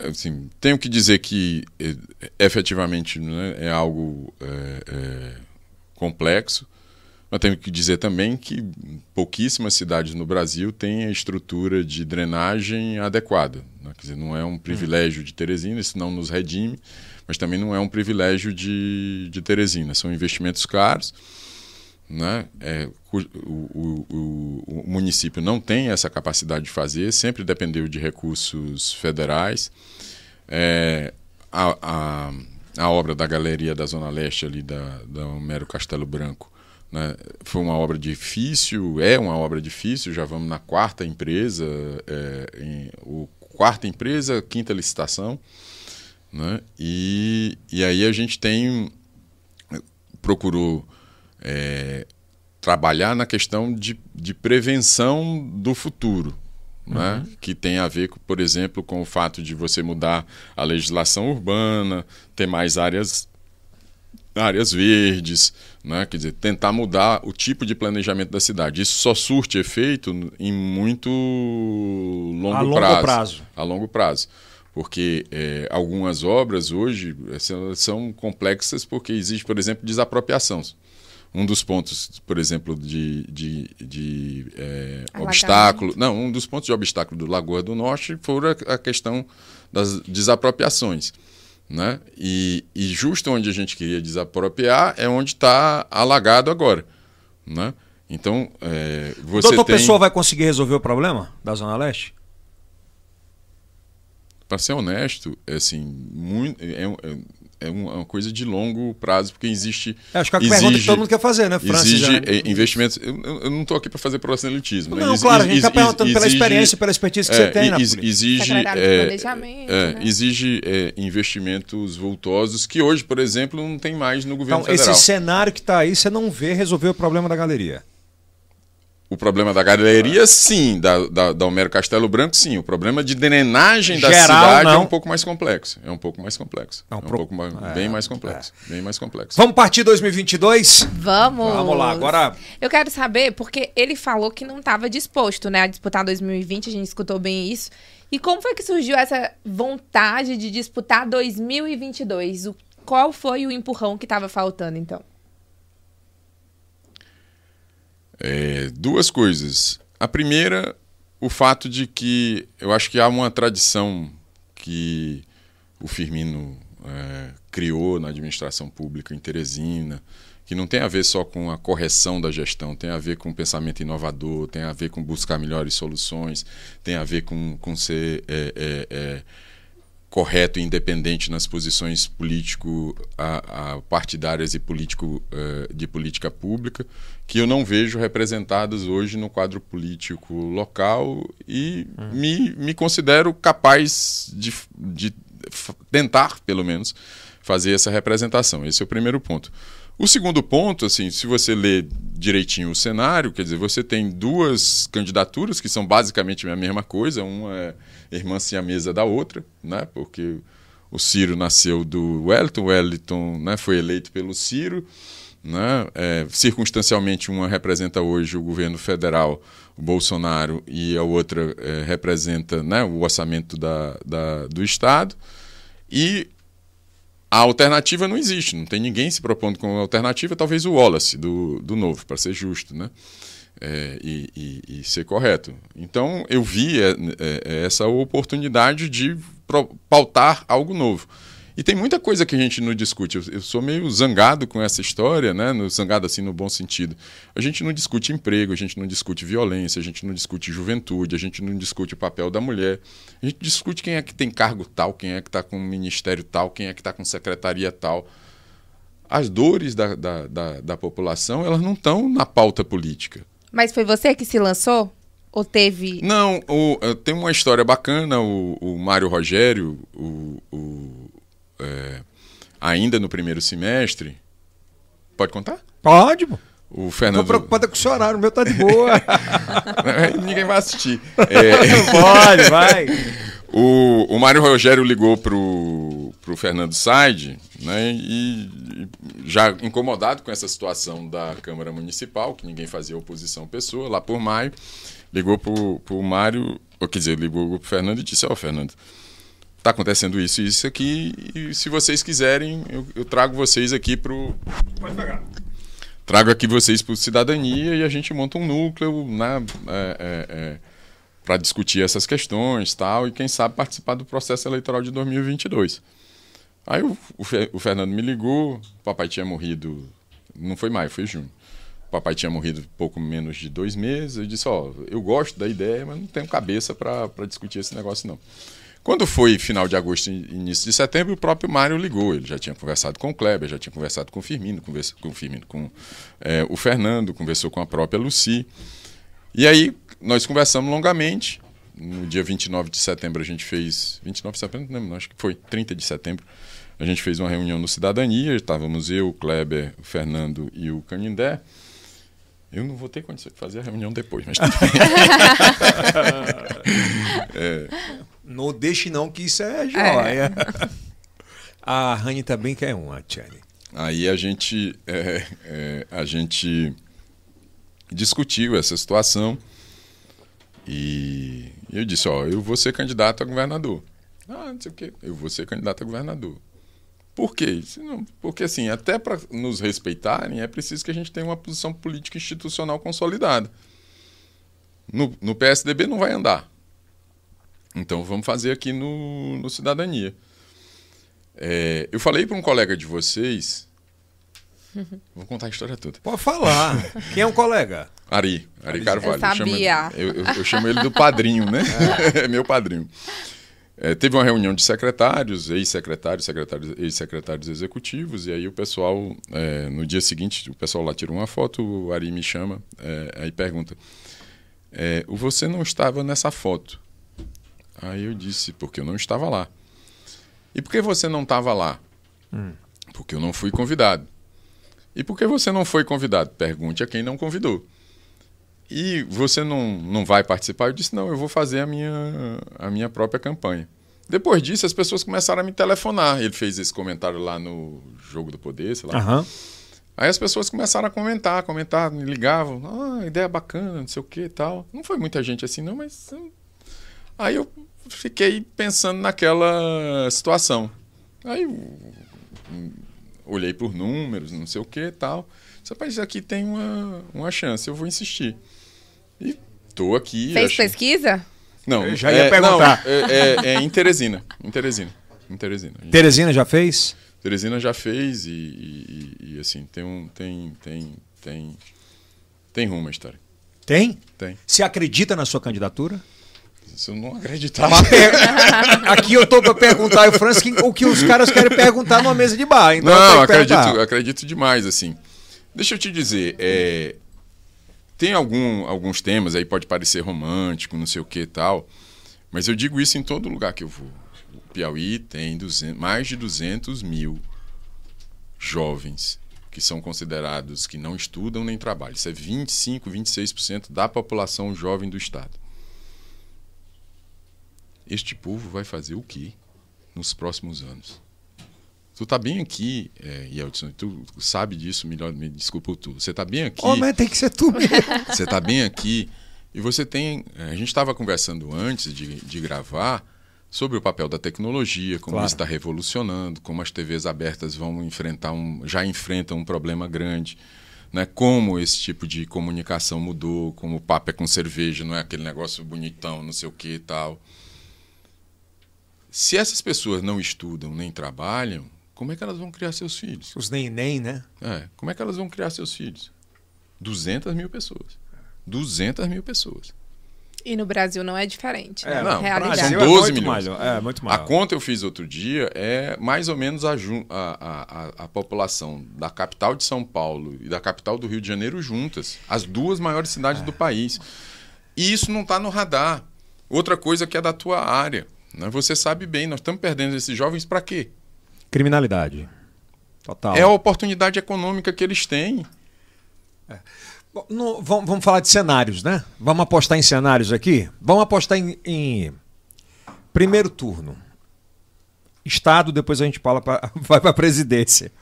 Assim, tenho que dizer que eh, efetivamente né, é algo é, é, complexo, mas tenho que dizer também que pouquíssimas cidades no Brasil têm a estrutura de drenagem adequada. né? Quer dizer, não é um privilégio de Teresina, isso não nos redime, mas também não é um privilégio de, de Teresina. São investimentos caros né? É, o, o- o- o município não tem essa capacidade de fazer, sempre dependeu de recursos federais. É, a, a, a obra da galeria da Zona Leste ali da, da Homero Castelo Branco né, foi uma obra difícil, é uma obra difícil, já vamos na quarta empresa, é, em, o quarta empresa, quinta licitação, né, e, e aí a gente tem procurou é, trabalhar na questão de, de prevenção do futuro. Né? Que tem a ver, por exemplo, com o fato de você mudar a legislação urbana, ter mais áreas, áreas verdes, né? quer dizer, tentar mudar o tipo de planejamento da cidade. Isso só surte efeito em muito longo, A longo prazo, prazo. A longo prazo. Porque é, algumas obras hoje são, são complexas porque existe, por exemplo, desapropriação. Um dos pontos, por exemplo, de, de, de é, obstáculo. Não, um dos pontos de obstáculo do Lagoa do Norte foi a, a questão das desapropriações. Né? E, e justo onde a gente queria desapropriar é onde está alagado agora. Né? Então, é, você doutor tem... Pessoa vai conseguir resolver o problema da Zona Leste? Para ser honesto, é assim, muito, é, um- é uma coisa de longo prazo, porque existe. É, acho que é a pergunta que todo mundo quer fazer, né, Francis? Exige né? é, investimentos. Eu, eu- não estou aqui para fazer proselitismo. Não, né? Claro, a gente está perguntando pela exige- experiência, pela expertise que é, você tem na ex- política. exige, é, Planejamento, é, né? exige é, investimentos vultosos que hoje, por exemplo, não tem mais no governo Então, federal. esse cenário que está aí, você não vê resolver o problema da galeria. O problema da galeria, sim. Da, da, da Homero Castelo Branco, sim. O problema de drenagem da Geral, cidade é não. um pouco mais complexo. É um pouco mais complexo. É um É um pro- pouco mais, é, bem mais complexo. Bem mais complexo. Vamos partir 2022? Vamos. Vamos lá, agora- Eu quero saber, porque ele falou que não estava disposto, né, a disputar 2020, a gente escutou bem isso. E como foi que surgiu essa vontade de disputar 2022? O, qual foi o empurrão que estava faltando, então? É, duas coisas. A primeira, o fato de que eu acho que há uma tradição que o Firmino é, criou na administração pública em Teresina, que não tem a ver só com a correção da gestão, tem a ver com pensamento inovador, tem a ver com buscar melhores soluções, tem a ver com, com ser é, é, é, correto e independente nas posições político a, a partidárias e político eh, de política pública que eu não vejo representadas hoje no quadro político local e me, me considero capaz de, de tentar pelo menos fazer essa representação esse é o primeiro ponto o segundo ponto, assim, se você ler direitinho o cenário, quer dizer, você tem duas candidaturas que são basicamente a mesma coisa, uma é irmã siamesa da outra, né? Porque o Ciro nasceu do Wellington, o Wellington né, foi eleito pelo Ciro. Né? É, circunstancialmente, uma representa hoje o governo federal, o Bolsonaro, e a outra é, representa né, o orçamento da, da, do Estado. E a alternativa não existe, não tem ninguém se propondo com alternativa, talvez o Wallace, do, do Novo, para ser justo. Né? É, e, e, e, ser correto. Então, eu vi é, é, é essa oportunidade de pautar algo novo. E tem muita coisa que a gente não discute. Eu, eu, sou meio zangado com essa história, né? No, zangado assim no bom sentido. A gente não discute emprego, a gente não discute violência, a gente não discute juventude, a gente não discute o papel da mulher. A gente discute quem é que tem cargo tal, quem é que está com ministério tal, quem é que está com secretaria tal. As dores da, da, da, da população, elas não estão na pauta política. Mas foi você que se lançou? Ou teve. Não, o, tem uma história bacana. O, o Mário Rogério, o, o é, ainda no primeiro semestre. Pode contar? Pode, pô. O Fernando. Tô preocupado com o seu horário, o meu tá de boa. Ninguém vai assistir. É... Pode, vai. O, o Mário Rogério ligou pro, pro Fernando Said, né? E já incomodado com essa situação da Câmara Municipal, que ninguém fazia oposição pessoa, lá por maio, ligou pro, pro Mário, ou quer dizer, ligou pro Fernando e disse, ó, oh, Fernando, está acontecendo isso e isso aqui, e se vocês quiserem, eu, eu trago vocês aqui para o. Pode pegar. Trago aqui vocês para Cidadania e a gente monta um núcleo né, é, é, é, para discutir essas questões tal, e quem sabe participar do processo eleitoral de 2022. Aí o, o, o Fernando me ligou, o papai tinha morrido, não foi maio, foi junho. O papai tinha morrido pouco menos de dois meses. Eu disse: Ó, oh, eu gosto da ideia, mas não tenho cabeça para discutir esse negócio, não. Quando foi final de agosto e início de setembro, o próprio Mário ligou. Ele já tinha conversado com o Kleber, já tinha conversado com o Firmino, conversou com o Firmino, com é, o Fernando, conversou com a própria Luci. E aí nós conversamos longamente. No dia 29 de setembro a gente fez. 29 de setembro, não, acho que foi 30 de setembro. A gente fez uma reunião no Cidadania. Estávamos eu, o Kleber, o Fernando e o Canindé. Eu não vou ter condição de fazer a reunião depois, mas tudo bem. é, não deixe não, que isso é joia. É. A Rani também quer uma, Tchane. Aí a gente, é, é, a gente discutiu essa situação e eu disse, ó, eu vou ser candidato a governador. Ah, não sei o quê. Eu vou ser candidato a governador. Por quê? Porque, assim, até para nos respeitarem, é preciso que a gente tenha uma posição política institucional consolidada. No, no PSDB não vai andar. Então vamos fazer aqui no, no Cidadania. É, eu falei para um colega de vocês. Vou contar a história toda. Pode falar. Quem é um colega? Ari, Ari, Carvalho. Eu sabia. Eu chamo, eu, eu, eu chamo ele do padrinho, né? É, é meu padrinho. É, teve uma reunião de secretários, ex-secretários, secretários, ex-secretários executivos, e aí o pessoal, é, no dia seguinte, o pessoal lá tirou uma foto, o Ari me chama, é, aí pergunta, é, você não estava nessa foto? Aí eu disse, porque eu não estava lá. E por que você não estava lá? Hum. Porque eu não fui convidado. E por que você não foi convidado? Pergunte a quem não convidou. E você não, não vai participar? Eu disse, não, eu vou fazer a minha, a minha própria campanha. Depois disso, as pessoas começaram a me telefonar. Ele fez esse comentário lá no Jogo do Poder, sei lá. Uhum. Aí as pessoas começaram a comentar, comentar, me ligavam. Ah, ideia bacana, não sei o que e tal. Não foi muita gente assim, não, mas... Hum. Aí eu fiquei pensando naquela situação. Aí olhei por números, não sei o que e tal. Rapaz, aqui tem uma, uma chance, eu vou insistir. E tô aqui. Fez achei... pesquisa? Não, eu já ia é, perguntar. Não, é, é, é, em Teresina. Em Teresina. Em Teresina. Teresina já fez? Teresina já fez e, e, e, assim, tem um. Tem, tem, tem, tem rumo a história. Tem? Tem. Você acredita na sua candidatura? Se eu não acreditar. Per... Aqui eu tô para perguntar o Francis o que os caras querem perguntar numa mesa de bar. Então não, acredito, acredito demais, assim. Deixa eu te dizer, é, tem algum, alguns temas aí, pode parecer romântico, não sei o que e tal, mas eu digo isso em todo lugar que eu vou. O Piauí tem 200, mais de 200 mil jovens que são considerados que não estudam nem trabalham. Isso é 25, 26% da população jovem do Estado. Este povo vai fazer o quê? nos próximos anos. Tu tá bem aqui, é, Yeldson, tu sabe disso melhor, me desculpa tu. Você tá bem aqui. Homem, tem que ser tu mesmo. Você tá bem aqui e você tem. é, A gente estava conversando antes de, de gravar sobre o papel da tecnologia, como Claro. isso está revolucionando, como as TVs abertas vão enfrentar um, já enfrentam um problema grande, né? Como esse tipo de comunicação mudou, como o papo é com cerveja, não é aquele negócio bonitão, não sei o que e tal. Se essas pessoas não estudam nem trabalham, como é que elas vão criar seus filhos? Os nem-nem, né? É, como é que elas vão criar seus filhos? 200 mil pessoas. 200 mil pessoas. E no Brasil não é diferente. né? não, Realidade. São Brasil 12 é muito milhões. maior, é, muito A maior. conta eu fiz outro dia é mais ou menos a, a, a, a, a população da capital de São Paulo e da capital do Rio de Janeiro juntas. As duas maiores cidades do país. E isso não está no radar. Outra coisa que é da tua área. Né? Você sabe bem, nós estamos perdendo esses jovens para quê? Criminalidade. Total. É a oportunidade econômica que eles têm. Bom, no- vamos, vamos falar de cenários, né? Vamos apostar em cenários aqui? Vamos apostar em, em primeiro turno. Estado, depois a gente fala pra, vai para a presidência.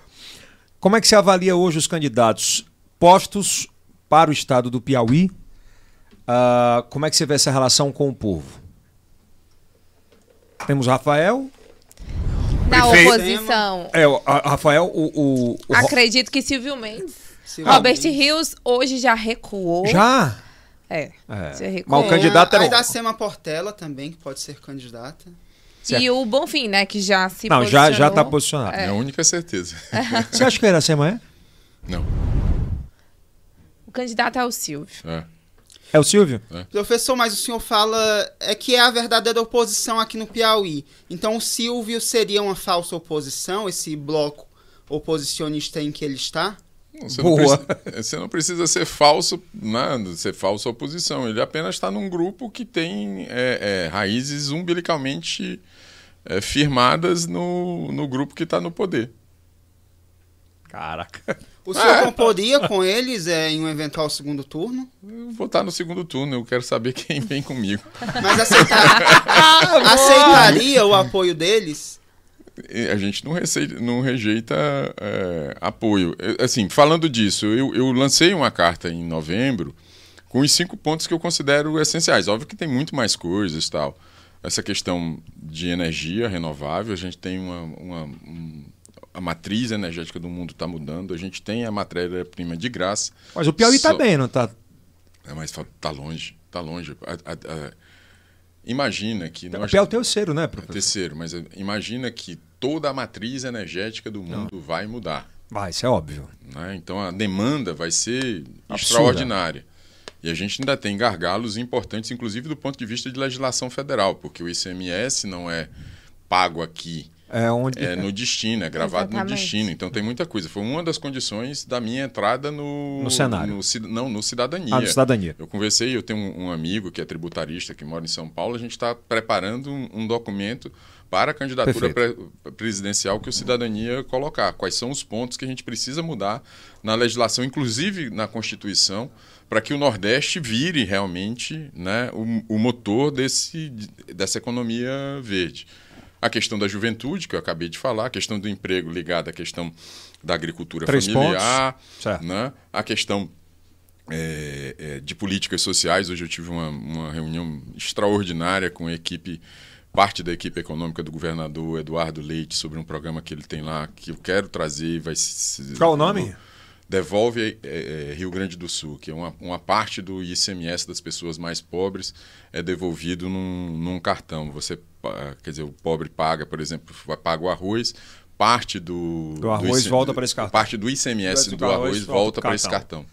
Como é que você avalia hoje os candidatos postos para o estado do Piauí? Ah, como é que você vê essa relação com o povo? Temos Rafael. Na Prefeito- oposição, É, o a- Rafael, o. o, o Ro- acredito que Silvio Mendes. Silvio Robert Mendes. Rios hoje já recuou. Já? É. É. Já recuou. Mas o candidato era Aí o- da Sema Portela também, que pode ser candidata. Certo. E o Bonfim, né, que já se Não, já já está posicionou. posicionado. É a única certeza. Você acha que era assim amanhã? Não. O candidato é o Silvio. É. É o Silvio? Professor, mas o senhor fala é que é a verdadeira oposição aqui no Piauí. Então o Silvio seria uma falsa oposição, esse bloco oposicionista em que ele está? Você. Não precisa, você não precisa ser falso, né, ser falsa oposição. Ele apenas está num grupo que tem é, é, raízes umbilicalmente é, firmadas no, no grupo que está no poder. Caraca. O senhor comporia com eles é, em um eventual segundo turno? Eu vou estar no segundo turno, eu quero saber quem vem comigo. Mas aceitar- aceitaria o apoio deles? A gente não, receita, não rejeita é, apoio. É, Assim, falando disso, eu, eu lancei uma carta em novembro com os cinco pontos que eu considero essenciais. Óbvio que tem muito mais coisas e tal. Essa questão de energia renovável, a gente tem uma, uma- um- a matriz energética do mundo está mudando, a gente tem a matéria-prima de graça. Mas o Piauí tá Só- bem, não tá? É, mas fa- tá longe, tá longe. A- a- a- imagina que O nós Piauí é o terceiro, né, é professor? terceiro, mas eh, imagina que toda a matriz energética do mundo vai mudar. Vai, isso é óbvio. né? Então a demanda vai ser Absurda. extraordinária. E a gente ainda tem gargalos importantes, inclusive do ponto de vista de legislação federal, porque o ICMS não é pago aqui, É onde. é no destino, é gravado no Exatamente. destino. Então tem muita coisa. Foi uma das condições da minha entrada no. No cenário. no não, no cidadania. Ah, no cidadania. Eu conversei, eu tenho um, um amigo que é tributarista, que mora em São Paulo, a gente está preparando um, um documento para a candidatura pre- presidencial que o Cidadania colocar. Quais são os pontos que a gente precisa mudar na legislação, inclusive na Constituição, para que o Nordeste vire realmente né, o, o motor desse, dessa economia verde. A questão da juventude, que eu acabei de falar, a questão do emprego ligada à questão da agricultura Três familiar, né? a questão é, é, de políticas sociais. Hoje eu tive uma, uma reunião extraordinária com a equipe, parte da equipe econômica do governador Eduardo Leite, sobre um programa que ele tem lá, que eu quero trazer. Vai se- Qual o nome? Devolve é, é, Rio Grande do Sul, que é uma, uma parte do ICMS das pessoas mais pobres é devolvido num, num cartão. Você, quer dizer, o pobre paga, por exemplo, paga o arroz, parte do, Do arroz volta para esse cartão. Parte do ICMS Do do, arroz arroz volta para esse cartão.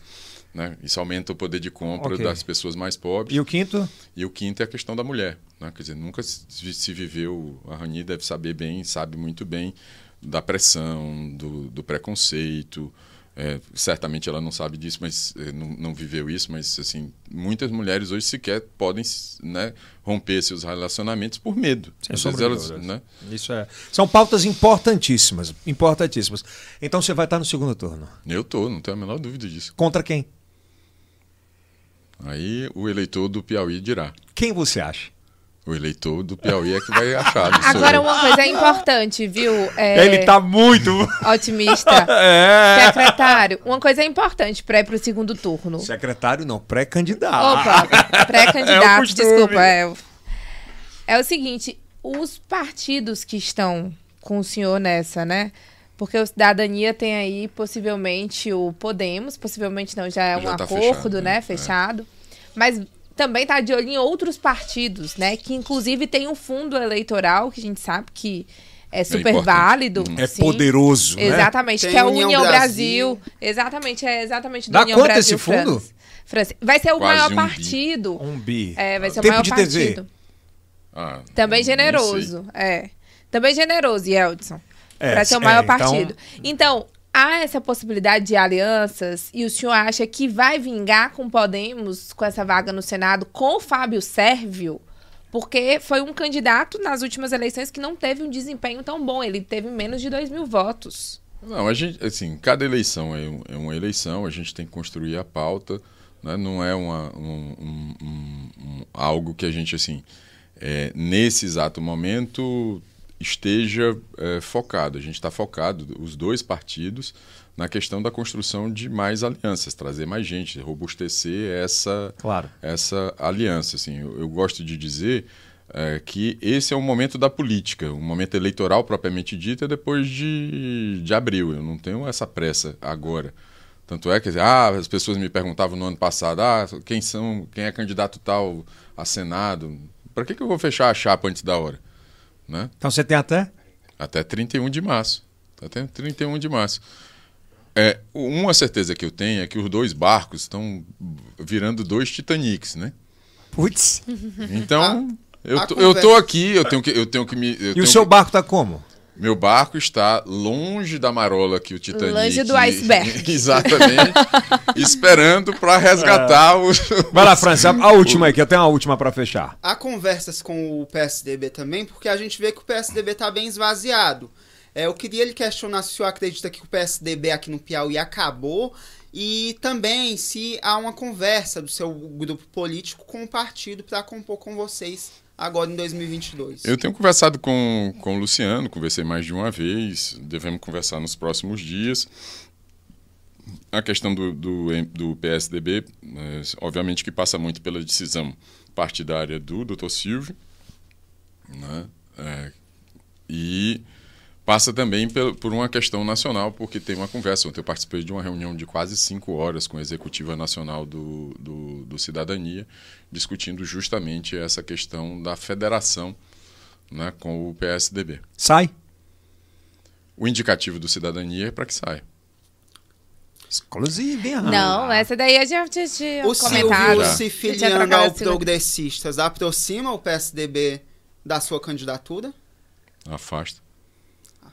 Né? Isso aumenta o poder de compra Ok. das pessoas mais pobres. E o quinto? E o quinto é a questão da mulher. Né? Quer dizer, nunca se, se viveu, a Rani deve saber bem, sabe muito bem da pressão, do, do preconceito. É, certamente ela não sabe disso, mas é, não, não viveu isso, mas assim, muitas mulheres hoje sequer podem né, romper seus relacionamentos por medo. Sem Às sombra vezes de elas, né? Isso é. São pautas importantíssimas. Importantíssimas. Então você vai estar no segundo turno. Eu tô, não tenho a menor dúvida disso. Contra quem? Aí o eleitor do Piauí dirá. Quem você acha? O eleitor do Piauí é que vai achar. não sou Agora, eu. uma coisa importante, viu? É, Ele tá muito. Otimista. É. Secretário, uma coisa importante para ir pro segundo turno. Secretário não, pré-candidato. Opa, É o pré-candidato, costume. desculpa. É, o- é o seguinte, os partidos que estão com o senhor nessa, né? Porque o Cidadania tem aí possivelmente o Podemos, possivelmente não, já é um Já tá acordo, fechado, né? né? Fechado. Mas também tá de olho em outros partidos, né? Que inclusive tem um fundo eleitoral que a gente sabe que é super importante. válido. É sim. poderoso, né? Exatamente, Tem que é a União União Brasil. Brasil. Exatamente, é exatamente do Dá União quanto Brasil. esse fundo? França. França. Vai ser o Quase maior um bi. partido. Um bi. É, vai ser o Tempo maior de TV. partido. Ah, Também sei. generoso. É. Também generoso, Yeldson. É, para ser o é, maior então- partido. Então, há essa possibilidade de alianças e o senhor acha que vai vingar com Podemos, com essa vaga no Senado, com o Fábio Sérvio? Porque foi um candidato nas últimas eleições que não teve um desempenho tão bom. Ele teve menos de 2 mil votos. Não, a gente, assim, cada eleição é, é uma eleição, a gente tem que construir a pauta, né? não é uma, um, um- um- um- algo que a gente, assim, é, nesse exato momento esteja é, focado. A gente está focado, os dois partidos, na questão da construção de mais alianças, trazer mais gente, robustecer essa, Claro. essa aliança. Assim, eu, eu gosto de dizer é, que esse é o momento da política, o momento eleitoral propriamente dito é depois de, de abril. Eu não tenho essa pressa agora. Tanto é que ah, as pessoas me perguntavam no ano passado, ah, quem são, quem é candidato tal a Senado? Para que, que eu vou fechar a chapa antes da hora? Né? Então você tem até. Até 31 de março. Até 31 de março. É, uma certeza que eu tenho é que os dois barcos estão virando dois Titanics, né? Putz. Então, eu, a tô, eu tô aqui, eu tenho que, eu tenho que me. eu E tenho o seu que- barco tá como? Meu barco está longe da marola que o Titanic. Longe do iceberg. Exatamente. esperando para resgatar o. Vai lá, França, a última aqui, eu tenho uma última pra fechar. Há conversas com o PSDB também, porque a gente vê que o PSDB está bem esvaziado. É, eu queria lhe questionar se o senhor acredita que o PSDB aqui no Piauí acabou e também se há uma conversa do seu grupo político com o partido para compor com vocês agora em 2022. Eu tenho conversado com, com o Luciano, conversei mais de uma vez, devemos conversar nos próximos dias. A questão do, do, do PSDB, eh, obviamente que passa muito pela decisão partidária do Dr. Silvio, né? Eh, e passa também por uma questão nacional, porque tem uma conversa. Ontem eu participei de uma reunião de quase cinco horas com a executiva nacional do, do, do Cidadania, discutindo justamente essa questão da federação né, com o PSDB. Sai. O indicativo do Cidadania é para que saia. Exclusive, hein? Não, essa daí a gente tinha O comentado. Já. se filiando ao. Progressistas aproxima o PSDB da sua candidatura? Afasta.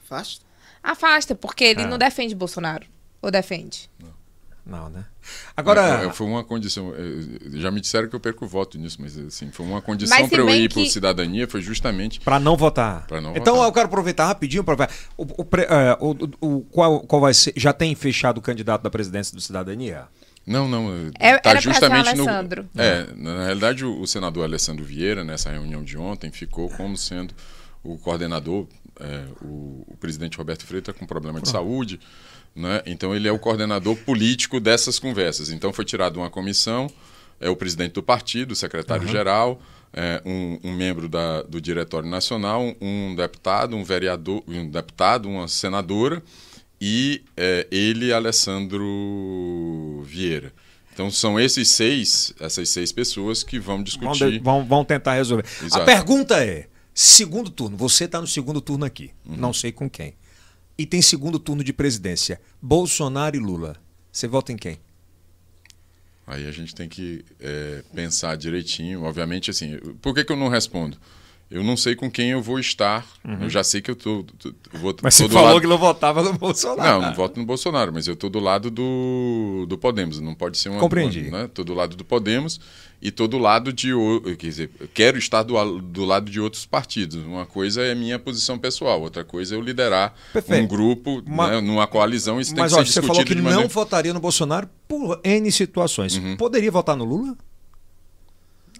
Afasta? Afasta, porque ele Ah. não defende Bolsonaro. Ou defende? Não, né? Agora. É, foi uma condição. é, Já me disseram que eu perco o voto nisso, mas assim, foi uma condição para eu ir que- para o Cidadania, foi justamente Pra não votar. Pra não então votar. eu quero aproveitar rapidinho para ver. O, é, o- o- o- qual, qual vai ser? Já tem fechado o candidato da presidência do Cidadania? Não, não. É- tá ser o justamente no. Alessandro. É, na realidade, o, o senador Alessandro Vieira, nessa reunião de ontem, ficou como sendo o coordenador. É, o, o presidente Roberto Freitas com problema de saúde, né? Então ele é o coordenador político dessas conversas. Então foi tirado uma comissão, é o presidente do partido, o secretário-geral, é, um, um membro da- do Diretório Nacional, um deputado, um vereador, um deputado, uma senadora e é, ele, Alessandro Vieira. Então são esses seis, essas seis pessoas que vão Vão, discutir. de- vão- vão tentar resolver. A Exato. pergunta é: segundo turno, você está no segundo turno aqui, Uhum. não sei com quem. E tem segundo turno de presidência. Bolsonaro e Lula. Você vota em quem? Aí a gente tem que é, pensar direitinho. Obviamente, assim, por que, que eu não respondo? Eu não sei com quem eu vou estar. Eu já sei que eu tô, tô- eu vou Uhum. Mas tô você falou lado... que não votava no Bolsonaro. Não, não voto no Bolsonaro, mas eu tô do lado do, do Podemos. Não pode ser uma. Compreendi. Né? Tô do lado do Podemos e tô do lado de. Quer dizer, quero estar do, do lado de outros partidos. Uma coisa é minha posição pessoal, outra coisa é eu liderar Perfeito. um grupo, Ma- né, numa coalizão. Isso Mas tem que ser você discutido falou que de não maneira. votaria no Bolsonaro por N situações. Uhum. Poderia votar no Lula?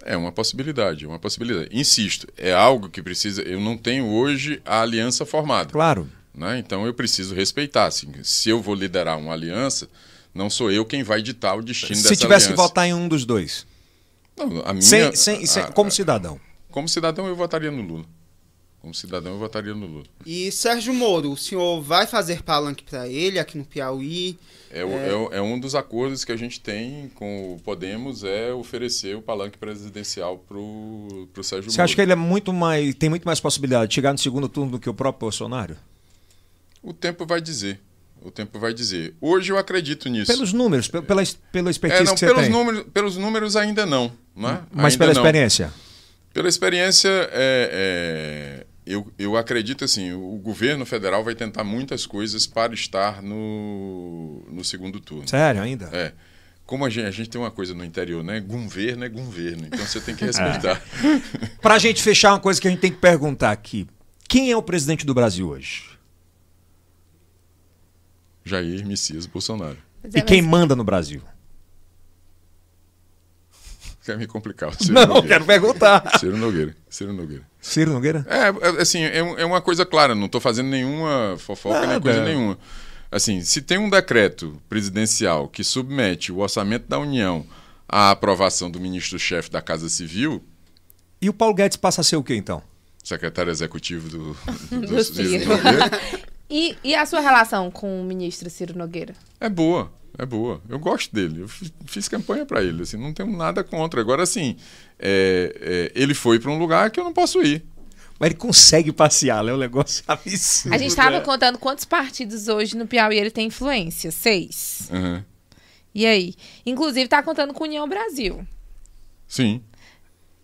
É uma possibilidade, é uma possibilidade. Insisto, é algo que precisa. Eu não tenho hoje a aliança formada. Claro. Né? Então eu preciso respeitar. Assim, se eu vou liderar uma aliança, não sou eu quem vai ditar o destino Se dessa tivesse aliança. que votar em um dos dois. Não, a minha, Sem, sem, sem- a- como cidadão. como cidadão, eu votaria no Lula. Como cidadão, eu votaria no Lula. E Sérgio Moro, o senhor vai fazer palanque para ele aqui no Piauí? É, é o- é um dos acordos que a gente tem com o Podemos é oferecer o palanque presidencial para o Sérgio Você Moro. acha que ele é muito mais. tem muito mais possibilidade de chegar no segundo turno do que o próprio Bolsonaro? O tempo vai dizer. O tempo vai dizer. Hoje eu acredito nisso. Pelos números, pe- pela, pela expertise É, não, que você pelos, tem. números, pelos números ainda não. né? Mas Ainda pela não. experiência. Pela experiência, é, é, eu, eu acredito assim, o governo federal vai tentar muitas coisas para estar no, no segundo turno. Sério, ainda? É. Como a gente, a gente tem uma coisa no interior, né? Governo é governo, então você tem que respeitar. Pra gente fechar, uma coisa que a gente tem que perguntar aqui. Quem é o presidente do Brasil hoje? Jair Messias Bolsonaro. E é, quem mas- manda no Brasil? Quer me complicar? Ciro Não, Nogueira. quero perguntar. Ciro Nogueira. Ciro Nogueira. Ciro Nogueira? É, é, assim, é, é uma coisa clara, não estou fazendo nenhuma fofoca, nem Nada. coisa nenhuma. Assim, se tem um decreto presidencial que submete o orçamento da União à aprovação do ministro-chefe da Casa Civil, E o Paulo Guedes passa a ser o quê, então? secretário executivo do, do, Do Ciro Ciro. Nogueira, E, e a sua relação com o ministro Ciro Nogueira? é boa, é boa. Eu gosto dele, eu fi- fiz campanha para ele, assim, não tenho nada contra. Agora, assim, é, é, ele foi para um lugar que eu não posso ir. Mas ele consegue passear, né? É um negócio absurdo. A gente estava né? contando quantos partidos hoje no Piauí ele tem influência. Seis. Uhum. E aí? Inclusive, tá contando com União Brasil. Sim.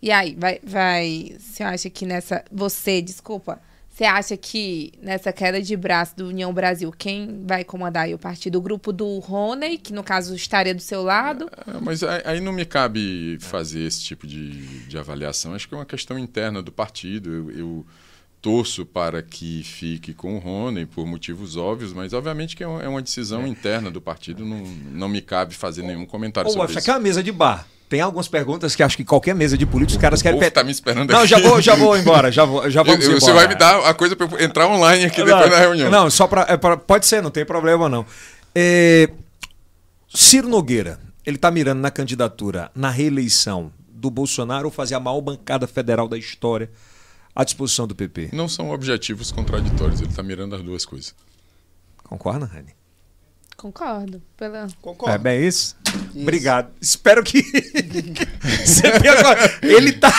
E aí, vai, vai. Você acha que nessa. Você, desculpa. Você acha que nessa queda de braço do União Brasil, quem vai comandar aí o partido? O grupo do Rony, que no caso estaria do seu lado? É, mas aí não me cabe fazer esse tipo de, de avaliação. Acho que é uma questão interna do partido. Eu, eu torço para que fique com o Rony por motivos óbvios, mas obviamente que é uma, é uma decisão interna do partido. Não, não me cabe fazer nenhum comentário Ô, sobre isso. aqui é uma mesa de bar. Tem algumas perguntas que acho que qualquer mesa de políticos, os caras querem... pe- tá me esperando Não, aqui. já vou, já vou embora, já vou, já vamos eu- embora. você vai me dar a coisa para eu entrar online aqui depois não, da reunião. Não, só pra, é Pode ser, não tem problema não. É, Ciro Nogueira, ele tá mirando na candidatura, na reeleição do Bolsonaro ou fazer a maior bancada federal da história à disposição do PP. Não são objetivos contraditórios. Ele está mirando as duas coisas. Concorda, Rani? Concordo. Pela... Concordo. É bem isso? Obrigado. Espero que. Você tenha agora. Ele tá.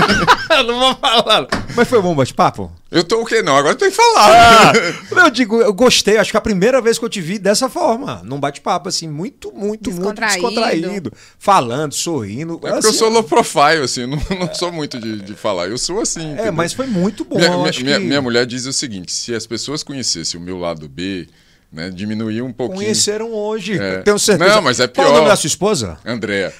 não vou falar. Mas foi bom bate-papo? Eu tô o quê? Não, agora tem que falar. Ah, eu digo, eu gostei. Acho que é a primeira vez que eu te vi dessa forma. Num bate-papo, assim, muito, muito, Descontraído. muito descontraído. Falando, sorrindo. É porque assim, eu sou low profile, assim, não, não sou muito de, de falar. Eu sou assim. É, entendeu? mas foi muito bom. minha, eu minha- que minha mulher diz o seguinte: se as pessoas conhecessem o meu lado B, né, diminuir um pouquinho. conheceram hoje. É. Tenho certeza. Não, mas é Qual é o pior. nome da sua esposa? Andréa.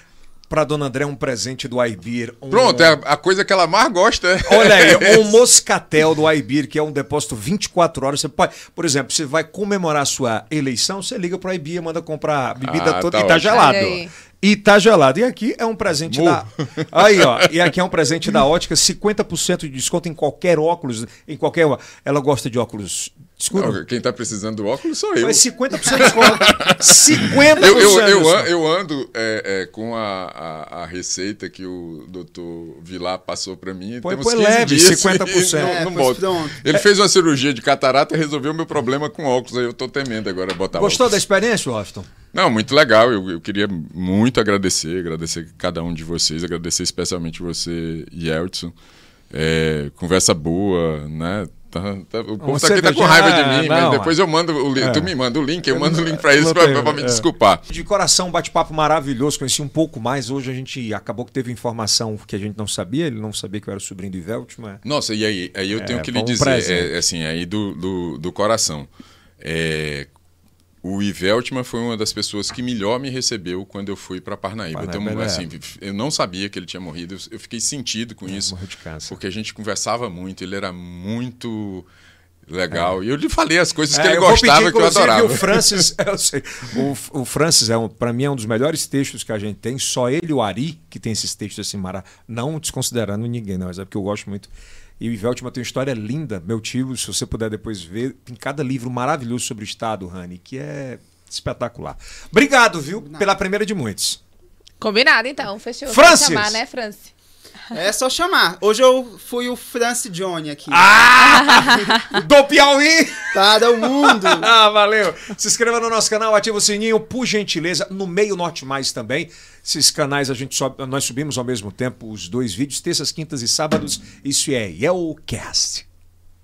Pra dona André, um presente do Aibir. Um... Pronto, é a, coisa que ela mais gosta. é- Olha aí, um moscatel do Aibir, que é um depósito 24 horas. Você pode, por exemplo, você vai comemorar a sua eleição, você liga pro Aibir, manda comprar a bebida Ah, toda tá e tá ótimo. gelado. E tá gelado. E aqui é um presente Mu. da. Aí, ó. E aqui é um presente da ótica, 50% de desconto em qualquer óculos, em qualquer. Ela gosta de óculos escuros. Não, quem tá precisando do óculos sou eu. Mas 50% de desconto. 50% Eu, eu, eu, an- eu ando é, é, com a, a, a receita que o doutor Vilar passou para mim. Põe- Temos põe 15 leve, dias 50%. e Não, É, não pronto. Ele fez uma cirurgia de catarata e resolveu meu problema com óculos. Aí eu tô temendo agora botar Gostou da óculos. experiência, Washington? Não, muito legal. Eu, eu queria muito agradecer, agradecer cada um de vocês, agradecer especialmente você, Yeltsin. É, conversa boa, né? Tá- tá- o povo tá aqui tá com raiva de Ah, mim, não, mas depois eu mando o link. é. Tu me manda o link, eu mando o link pra eles pra me é. desculpar. De coração, um bate-papo maravilhoso, conheci um pouco mais. Hoje a gente acabou que teve informação que a gente não sabia, ele não sabia que eu era o sobrinho do Ivelt, mas. Nossa, e aí, aí eu É, tenho que foi lhe dizer, é, assim, aí do, do, do coração. É, o Iveltman foi uma das pessoas que melhor me recebeu quando eu fui para Parnaíba. Parnaíba, então, é. assim, eu não sabia que ele tinha morrido, eu- fiquei sentido com isso, morreu de câncer. porque a gente conversava muito, ele era muito Legal. É. E eu lhe falei as coisas é, que ele gostava pedir, que eu adorava. O Francis, sei, o, o Francis é um, para mim é um dos melhores textos que a gente tem. Só ele o Ari que tem esses textos assim mara, não desconsiderando ninguém, não, mas é porque eu gosto muito. E o Veltman tem uma história linda, meu tio, se você puder depois ver, tem cada livro maravilhoso sobre o Estado, Rani, que é espetacular. Obrigado, viu, pela primeira de muitos. Combinado, então, fechou. Francis! chamar, né, Francis? É só chamar. Hoje eu fui o Francis Johnny aqui. Ah! do Piauí! Tá, do mundo! ah, valeu! Se inscreva no nosso canal, ativa o sininho, por gentileza, no Meio Norte Mais também. Esses canais a gente sobe, nós subimos ao mesmo tempo os dois vídeos, terças, quintas e sábados. Isso é Yellowcast.